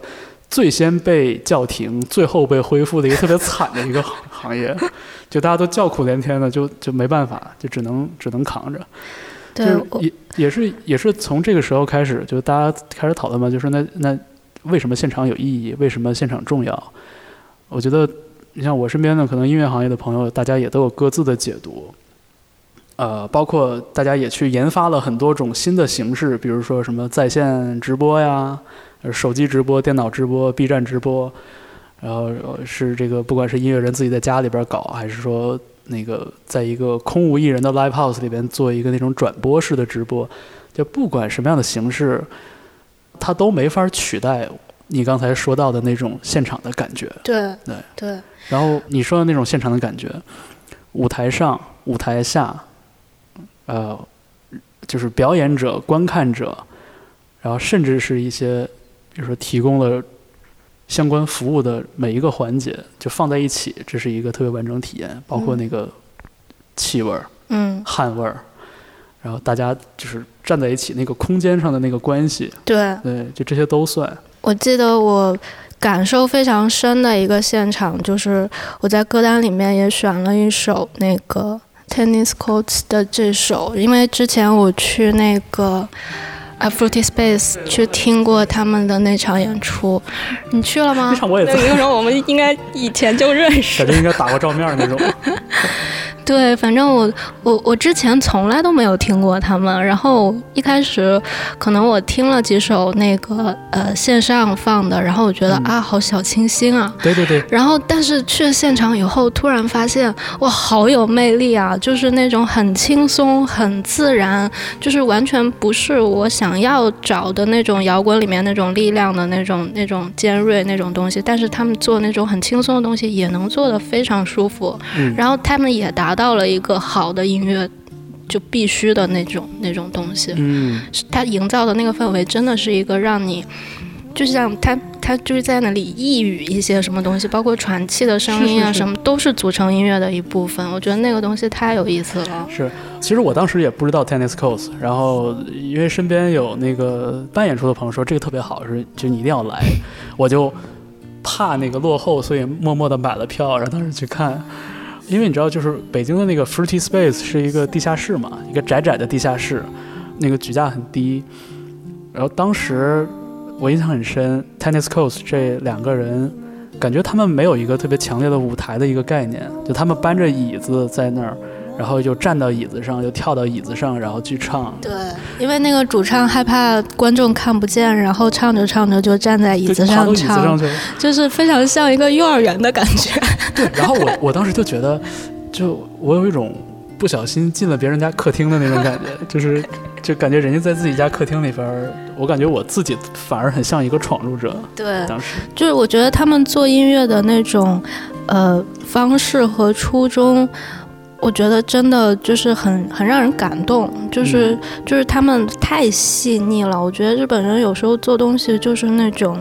最先被叫停，最后被恢复的一个特别惨的一个 行业，就大家都叫苦连天的，就就没办法，就只能只能扛着。对，也也是也是从这个时候开始，就大家开始讨论嘛，就是那那为什么现场有意义？为什么现场重要？我觉得，你像我身边的可能音乐行业的朋友，大家也都有各自的解读。呃，包括大家也去研发了很多种新的形式，比如说什么在线直播呀。手机直播、电脑直播、B 站直播，然后是这个，不管是音乐人自己在家里边搞，还是说那个在一个空无一人的 live house 里边做一个那种转播式的直播，就不管什么样的形式，它都没法取代你刚才说到的那种现场的感觉。对对对。然后你说的那种现场的感觉，舞台上、舞台下，呃，就是表演者、观看者，然后甚至是一些。比如说，提供了相关服务的每一个环节，就放在一起，这是一个特别完整体验。包括那个气味儿，嗯，汗味儿，然后大家就是站在一起，那个空间上的那个关系，对，对，就这些都算。我记得我感受非常深的一个现场，就是我在歌单里面也选了一首那个 Tennis Courts 的这首，因为之前我去那个。啊，Fruity Space 去听过他们的那场演出，你去了吗？那场我也在。那时候我们应该以前就认识。感觉应该打过照面那种。对，反正我我我之前从来都没有听过他们，然后一开始可能我听了几首那个呃线上放的，然后我觉得、嗯。啊好小清新啊，对对对，然后但是去了现场以后，突然发现哇好有魅力啊，就是那种很轻松、很自然，就是完全不是我想要找的那种摇滚里面那种力量的那种那种尖锐那种东西，但是他们做那种很轻松的东西也能做得非常舒服。嗯，然后他们也达到了一个好的音乐就必须的那种那种东西，嗯，是他营造的那个氛围真的是一个让你，就像他他就是在那里抑语一些什么东西，包括喘气的声音啊什么，都是组成音乐的一部分。我觉得那个东西太有意思了。是。其实我当时也不知道 Tennis Coast，然后因为身边有那个办演出的朋友说这个特别好，是就你一定要来，我就怕那个落后，所以默默的买了票，然后当时去看。因为你知道，就是北京的那个 Fruity Space 是一个地下室嘛，一个窄窄的地下室，那个举架很低。然后当时我印象很深，Tennis Coast 这两个人，感觉他们没有一个特别强烈的舞台的一个概念，就他们搬着椅子在那儿，然后就站到椅子上，又跳到椅子上，然后去唱。对，因为那个主唱害怕观众看不见，然后唱着唱着就站在椅子上就爬到椅子上唱，去了。就是非常像一个幼儿园的感觉。对，然后我我当时就觉得，就我有一种不小心进了别人家客厅的那种感觉，就是 就感觉人家在自己家客厅里边儿，我感觉我自己反而很像一个闯入者。对，当时，就是我觉得他们做音乐的那种呃方式和初衷，我觉得真的就是很很让人感动，就是、就是他们太细腻了。我觉得日本人有时候做东西就是那种。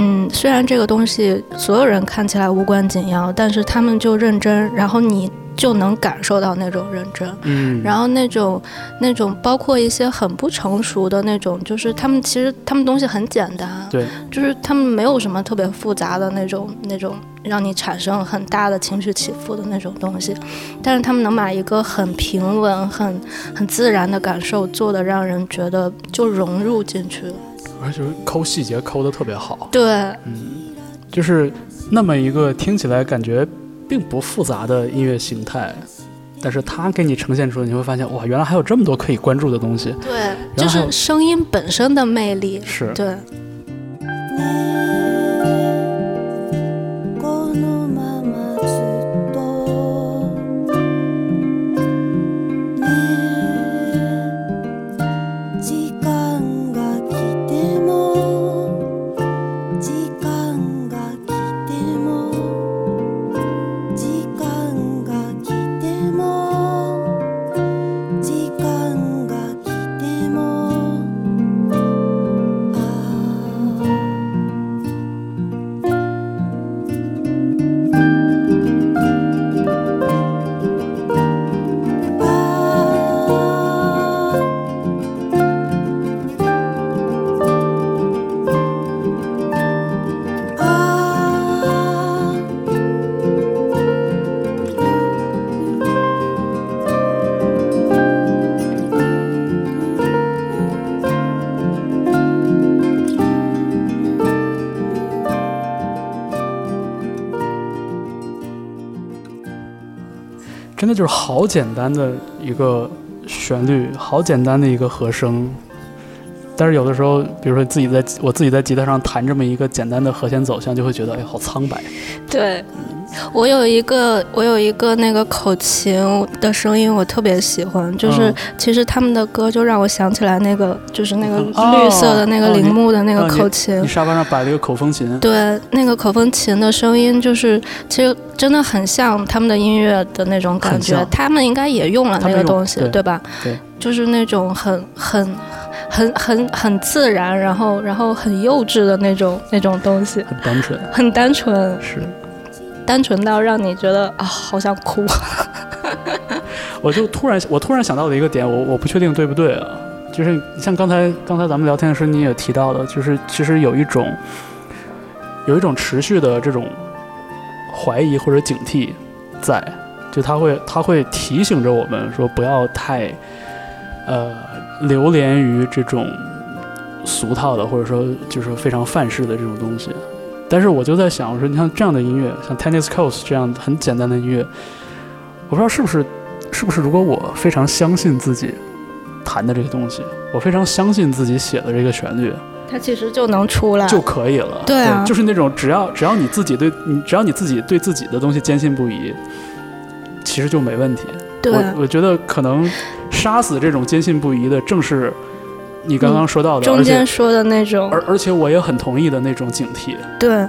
嗯，虽然这个东西所有人看起来无关紧要，但是他们就认真，然后你就能感受到那种认真。嗯，然后那种那种包括一些很不成熟的那种，就是他们其实他们东西很简单，对，就是他们没有什么特别复杂的那种那种让你产生很大的情绪起伏的那种东西，但是他们能把一个很平稳、很很自然的感受做的让人觉得就融入进去。而且抠细节抠的特别好，对，嗯，就是那么一个听起来感觉并不复杂的音乐形态。但是它给你呈现出来，你会发现哇，原来还有这么多可以关注的东西。对，就是声音本身的魅力。是，对，简单的一个旋律，好简单的一个和声。但是有的时候，比如说自己在我自己在吉他上弹这么一个简单的和弦走向，就会觉得哎，好苍白。对，我有一个我有一个那个口琴的声音，我特别喜欢。就是、嗯其实他们的歌就让我想起来那个，就是那个哦绿色的那个铃木的那个哦你口琴。你沙发上摆了一个口风琴，对，那个口风琴的声音，就是其实真的很像他们的音乐的那种感觉。他们应该也用了那个东西，对对吧？对，就是那种很很很很很自然，然后然后很幼稚的那种那种东西，很单纯。很单纯，是，单纯到让你觉得啊，好想哭。我就突然我突然想到了一个点，我我不确定对不对啊，就是像刚才刚才咱们聊天的时候你也提到的，就是其实有一种有一种持续的这种怀疑或者警惕在，就他会他会提醒着我们说不要太呃流连于这种俗套的或者说就是非常范式的这种东西。但是我就在想，我说你像这样的音乐，像 Tennis Coast 这样很简单的音乐，我不知道是不是是不是如果我非常相信自己弹的这个东西，我非常相信自己写的这个旋律它其实就能出来。就可以了。对啊就是那种只要只要你自己对你只要你自己对自己的东西坚信不疑，其实就没问题。对我我觉得可能杀死这种坚信不疑的，正是你刚刚说到的，中间说的那种，而而且我也很同意的那种警惕。对，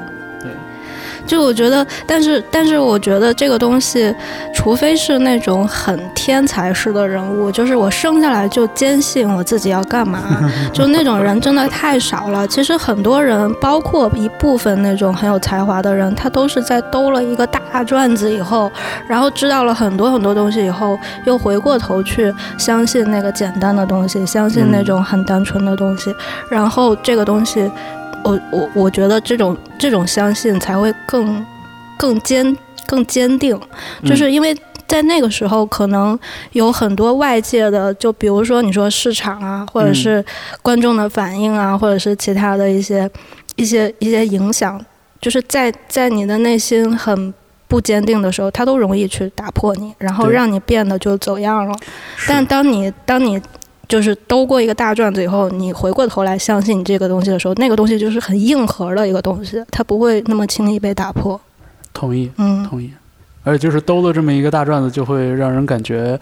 就我觉得，但是但是我觉得这个东西，除非是那种很天才式的人物，就是我生下来就坚信我自己要干嘛，就那种人真的太少了。其实很多人，包括一部分那种很有才华的人，他都是在兜了一个大转子以后，然后知道了很多很多东西以后，又回过头去相信那个简单的东西，相信那种很单纯的东西，然后这个东西。我我我觉得这种这种相信才会更更坚更坚定，就是因为在那个时候可能有很多外界的，就比如说你说市场啊，或者是观众的反应啊，或者是其他的一些一些一些影响，就是在在你的内心很不坚定的时候，它都容易去打破你，然后让你变得就走样了。但当你当你就是兜过一个大转子以后，你回过头来相信你这个东西的时候，那个东西就是很硬核的一个东西，它不会那么轻易被打破。同意嗯，同意，而且就是兜了这么一个大转子，就会让人感觉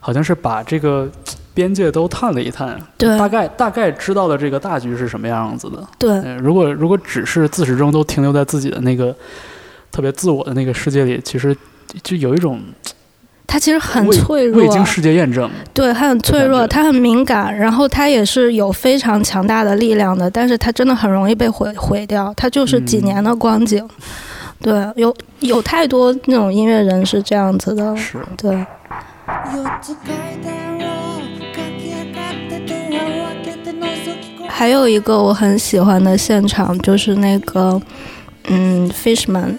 好像是把这个边界都探了一探，对大概大概知道了这个大局是什么样子的。对呃，如果如果只是自始至终都停留在自己的那个特别自我的那个世界里，其实就有一种它其实很未脆弱未，经世界验证。对，它很脆弱，的感觉它很敏感，然后它也是有非常强大的力量的，但是它真的很容易被毁毁掉，它就是几嗯年的光景。对，有有太多那种音乐人是这样子的，是，对， 4つ階段を駆け上がってドアを開けて覗き込む还有一个我很喜欢的现场就是那个，嗯，Fishman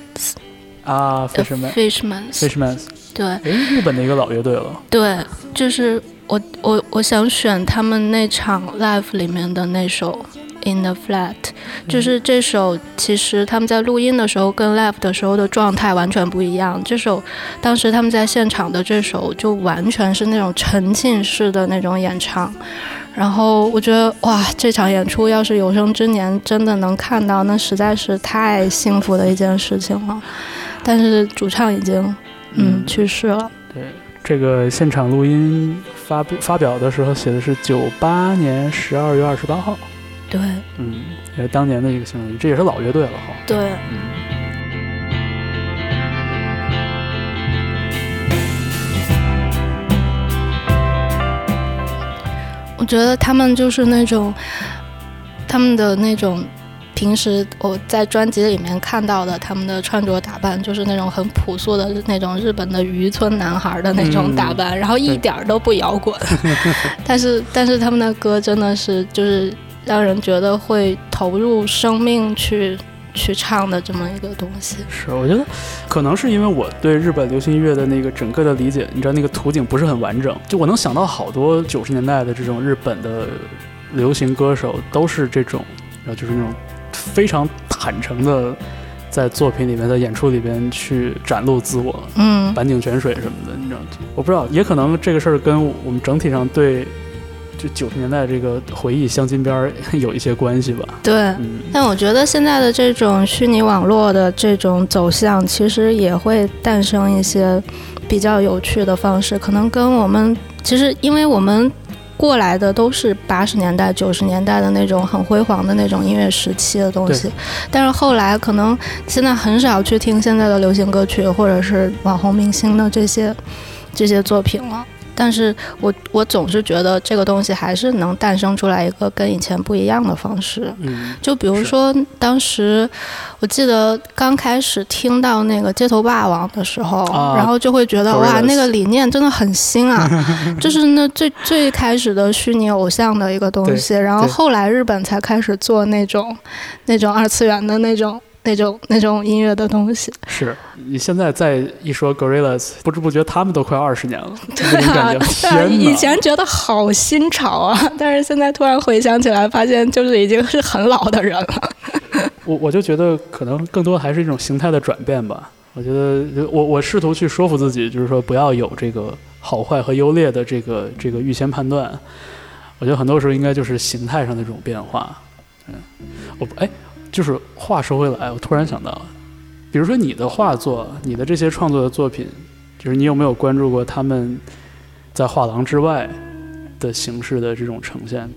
啊，Fisherman Fishman， Fisherman， 对哎，日本的一个老乐队了。对，就是我我我想选他们那场 live 里面的那首 In the Flat，就是这首其实他们在录音的时候跟 live 的时候的状态完全不一样。这首当时他们在现场的这首就完全是那种沉浸式的那种演唱。然后我觉得哇，这场演出要是有生之年真的能看到，那实在是太幸福的一件事情了。但是主唱已经嗯去世了。对，这个现场录音发布发表的时候写的是九八年十二月二十八号，对嗯，也是当年的一个新闻，这也是老乐队了哈。对。嗯，我觉得他们就是那种，他们的那种，平时我在专辑里面看到的他们的穿着打扮，就是那种很朴素的那种日本的渔村男孩的那种打扮，然后一点儿都不摇滚，但是但是他们的歌真的是就是让人觉得会投入生命去去唱的这么一个东西。是，我觉得可能是因为我对日本流行音乐的那个整个的理解，你知道那个图景不是很完整，就我能想到好多九十年代的这种日本的流行歌手都是这种，然后就是那种非常坦诚的在作品里面、在演出里边去展露自我，嗯，板井泉水什么的，你知道，我不知道，也可能这个事儿跟我们整体上对就九十年代这个回忆镶金边儿有一些关系吧。对。嗯，但我觉得现在的这种虚拟网络的这种走向，其实也会诞生一些比较有趣的方式，可能跟我们其实因为我们过来的都是八十年代、九十年代的那种很辉煌的那种音乐时期的东西，但是后来可能现在很少去听现在的流行歌曲或者是网红明星的这些这些作品了。但是我我总是觉得这个东西还是能诞生出来一个跟以前不一样的方式。嗯，就比如说，当时我记得刚开始听到那个《街头霸王》的时候，啊然后就会觉得哇，那个理念真的很新啊，就是那最最开始的虚拟偶像的一个东西。然后后来日本才开始做那种那种二次元的那种那种那种音乐的东西。是你现在再一说 Gorillaz，不知不觉他们都快二十年了，对啊，天！以前觉得好新潮啊，但是现在突然回想起来，发现就是已经是很老的人了。我我就觉得可能更多还是一种形态的转变吧。我觉得我我试图去说服自己，就是说不要有这个好坏和优劣的这个这个预先判断。我觉得很多时候应该就是形态上的这种变化。嗯，我哎，就是话说回来，我突然想到，比如说你的画作，你的这些创作的作品，就是你有没有关注过他们在画廊之外的形式的这种呈现？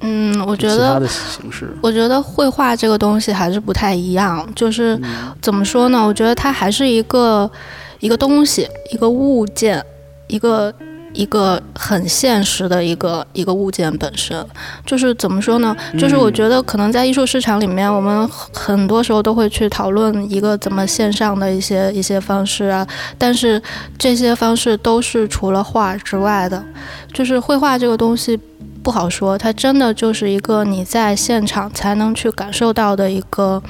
嗯，我觉得其他的形式，我觉得绘画这个东西还是不太一样，就是嗯怎么说呢？我觉得它还是一个一个东西，一个物件，一个一个很现实的一个一个物件本身。就是怎么说呢？就是我嗯觉得可能在艺术市场里面，我们很很多时候都会去讨论一个怎么线上的一些一些方式啊，但是这些方式都是除了画之外的。就是绘画这个东西不好说，它真的就是一个你在现场才能去感受到的一个，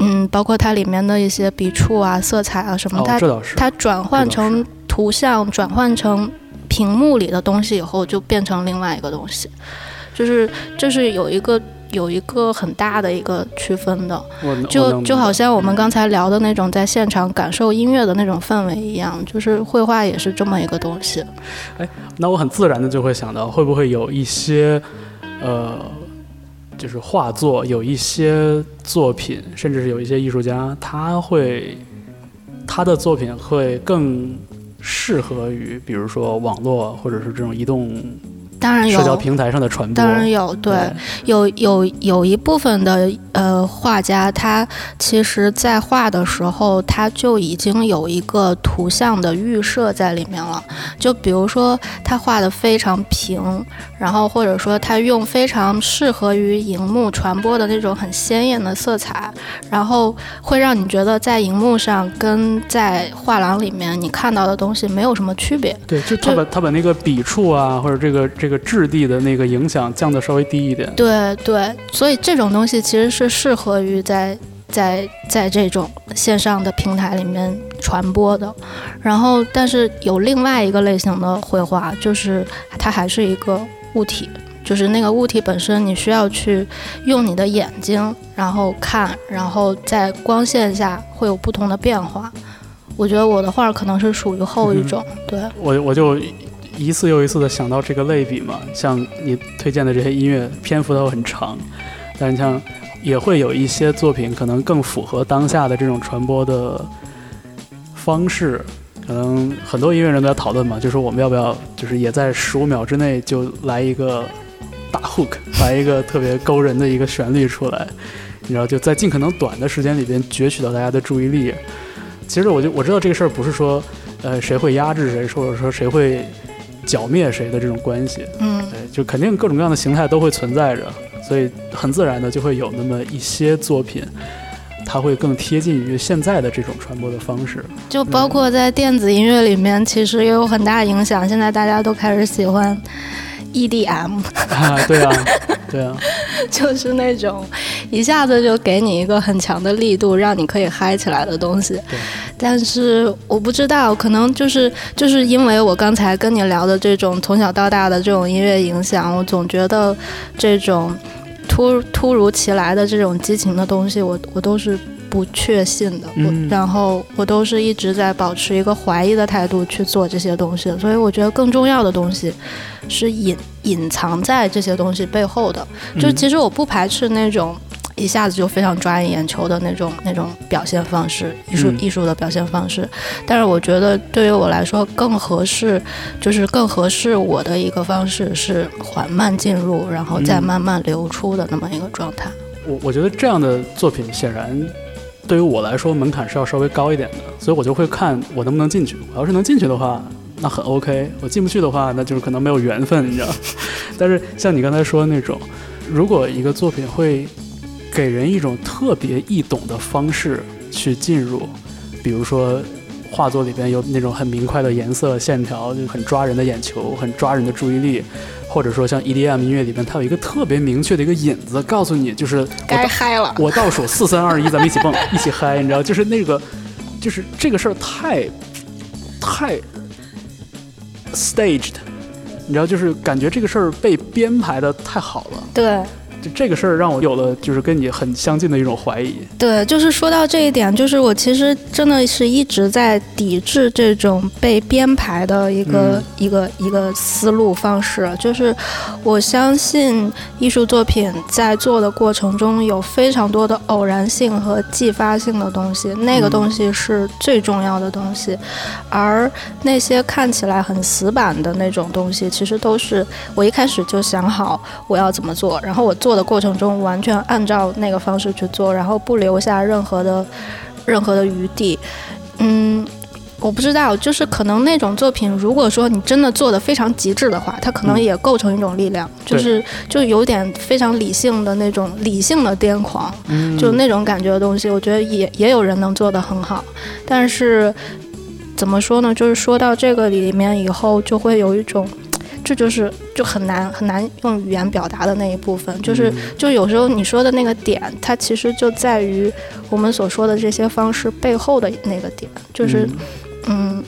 嗯，包括它里面的一些笔触啊、色彩啊什么，哦，它它转换成图像、转换成屏幕里的东西以后，就变成另外一个东西，就是这是有一个有一个很大的一个区分的。就就好像我们刚才聊的那种在现场感受音乐的那种氛围一样，就是绘画也是这么一个东西。哎那我很自然的就会想到，会不会有一些，呃，就是画作，有一些作品，甚至是有一些艺术家，他会他的作品会更适合于，比如说网络或者是这种移动当然有，社交平台上的传播。当然有，对，有有有一部分的呃画家，他其实在画的时候，他就已经有一个图像的预设在里面了。就比如说，他画的非常平，然后或者说他用非常适合于荧幕传播的那种很鲜艳的色彩，然后会让你觉得在荧幕上跟在画廊里面你看到的东西没有什么区别。对，就他就把他把那个笔触啊，或者这个这个质地的那个影响降得稍微低一点。对对，所以这种东西其实是适合于在在在这种线上的平台里面传播的。然后，但是有另外一个类型的绘画，就是它还是一个物体，就是那个物体本身，你需要去用你的眼睛，然后看，然后在光线下会有不同的变化。我觉得我的画可能是属于后一种，对。我我就一次又一次的想到这个类比嘛，像你推荐的这些音乐篇幅都很长，但是像也会有一些作品可能更符合当下的这种传播的方式。可能很多音乐人都在讨论嘛，就是我们要不要，就是也在十五秒之内就来一个大 hook，来一个特别勾人的一个旋律出来，你知道，就在尽可能短的时间里边攫取到大家的注意力。其实我就我知道这个事儿不是说，呃，谁会压制谁，或者说谁会剿灭谁的这种关系，嗯，对，就肯定各种各样的形态都会存在着，所以很自然的就会有那么一些作品，它会更贴近于现在的这种传播的方式。就包括在电子音乐里面，其实也有很大影响。现在大家都开始喜欢 EDM，啊，对啊，对啊，就是那种一下子就给你一个很强的力度，让你可以嗨起来的东西。但是我不知道，可能就是就是因为我刚才跟你聊的这种从小到大的这种音乐影响，我总觉得这种突突如其来的这种激情的东西，我我都是不确信的。我嗯然后我都是一直在保持一个怀疑的态度去做这些东西，所以我觉得更重要的东西是隐隐藏在这些东西背后的。就嗯其实我不排斥那种一下子就非常抓人眼球的那种那种表现方式，艺术、嗯艺术的表现方式。但是我觉得对于我来说更合适，就是更合适我的一个方式是缓慢进入，然后再嗯慢慢流出的那么一个状态。我我觉得这样的作品显然对于我来说门槛是要稍微高一点的，所以我就会看我能不能进去。我要是能进去的话，那很 OK；我进不去的话，那就是可能没有缘分，你知道。但是像你刚才说的那种，如果一个作品会给人一种特别易懂的方式去进入，比如说。画作里边有那种很明快的颜色线条，就很抓人的眼球，很抓人的注意力，或者说像 EDM 音乐里边，它有一个特别明确的一个引子，告诉你就是我该嗨了，我倒数四三二一，咱们一起蹦，一起嗨，你知道，就是那个，就是这个事儿太太 staged，你知道，就是感觉这个事儿被编排的太好了。对就这个事儿让我有了就是跟你很相近的一种怀疑。对，就是说到这一点，就是我其实真的是一直在抵制这种被编排的一个、嗯一个一个思路方式。就是我相信艺术作品在做的过程中有非常多的偶然性和继发性的东西，那个嗯东西是最重要的东西，而那些看起来很死板的那种东西，其实都是我一开始就想好我要怎么做，然后我做的过程中完全按照那个方式去做，然后不留下任何的任何的余地。嗯，我不知道，就是可能那种作品，如果说你真的做的非常极致的话，它可能嗯也构成一种力量，就是就有点非常理性的那种理性的癫狂。嗯就那种感觉的东西，我觉得也也有人能做得很好，但是怎么说呢？就是说到这个里面以后，就会有一种，这就是就很难很难用语言表达的那一部分，就是嗯就有时候你说的那个点，它其实就在于我们所说的这些方式背后的那个点，就是嗯。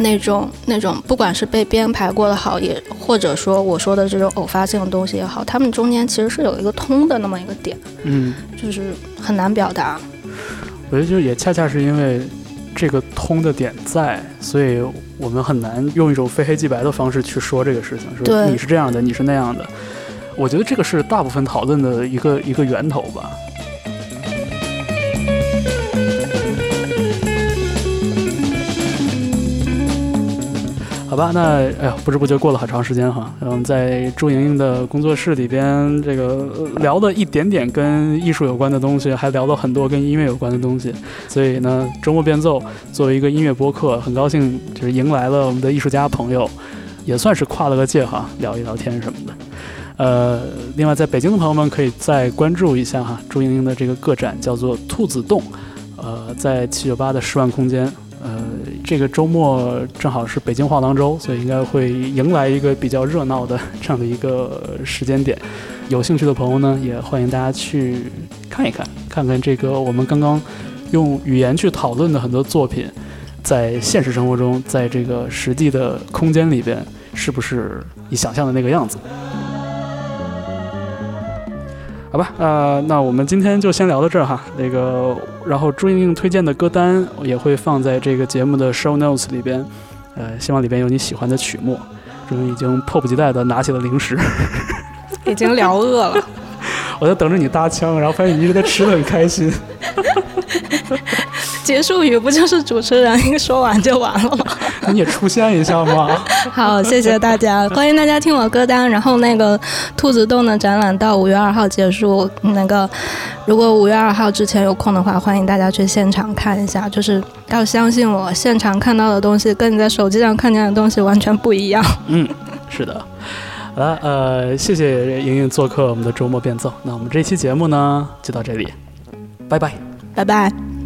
那种那种，不管是被编排过的好，也或者说我说的这种偶发性的东西也好，他们中间其实是有一个通的那么一个点。嗯，就是很难表达。我觉得就也恰恰是因为这个通的点在，所以我们很难用一种非黑即白的方式去说这个事情，说对你是这样的，你是那样的。我觉得这个是大部分讨论的一个一个源头吧。吧，那哎呀，不知不觉过了好长时间哈。嗯，在朱莹莹的工作室里边，这个聊了一点点跟艺术有关的东西，还聊了很多跟音乐有关的东西。所以呢，周末变奏作为一个音乐播客，很高兴就是迎来了我们的艺术家朋友，也算是跨了个界哈，聊一聊天什么的。呃，另外在北京的朋友们可以再关注一下哈，朱莹莹的这个个展叫做“兔子洞”，呃，在七九八的十万空间。这个周末正好是北京画廊周，所以应该会迎来一个比较热闹的这样的一个时间点。有兴趣的朋友呢，也欢迎大家去看一看，看看这个我们刚刚用语言去讨论的很多作品，在现实生活中，在这个实际的空间里边，是不是你想象的那个样子？好吧，呃，那我们今天就先聊到这儿哈。那个，然后朱莹莹推荐的歌单也会放在这个节目的 show notes 里边，呃，希望里边有你喜欢的曲目。朱莹已经迫不及待地拿起了零食，已经聊饿了。我在等着你搭腔，然后发现你一直在吃的很开心。结束语不就是主持人一说完就完了吗？你也出现一下吗？好，谢谢大家，欢迎大家听我歌单。然后那个兔子洞的展览到五月二号结束，那个如果五月二号之前有空的话，欢迎大家去现场看一下。就是要相信我，现场看到的东西跟你在手机上看见的东西完全不一样。嗯，是的。好了，呃，谢谢莹莹做客我们的周末变奏。那我们这期节目呢，就到这里，拜拜。拜拜。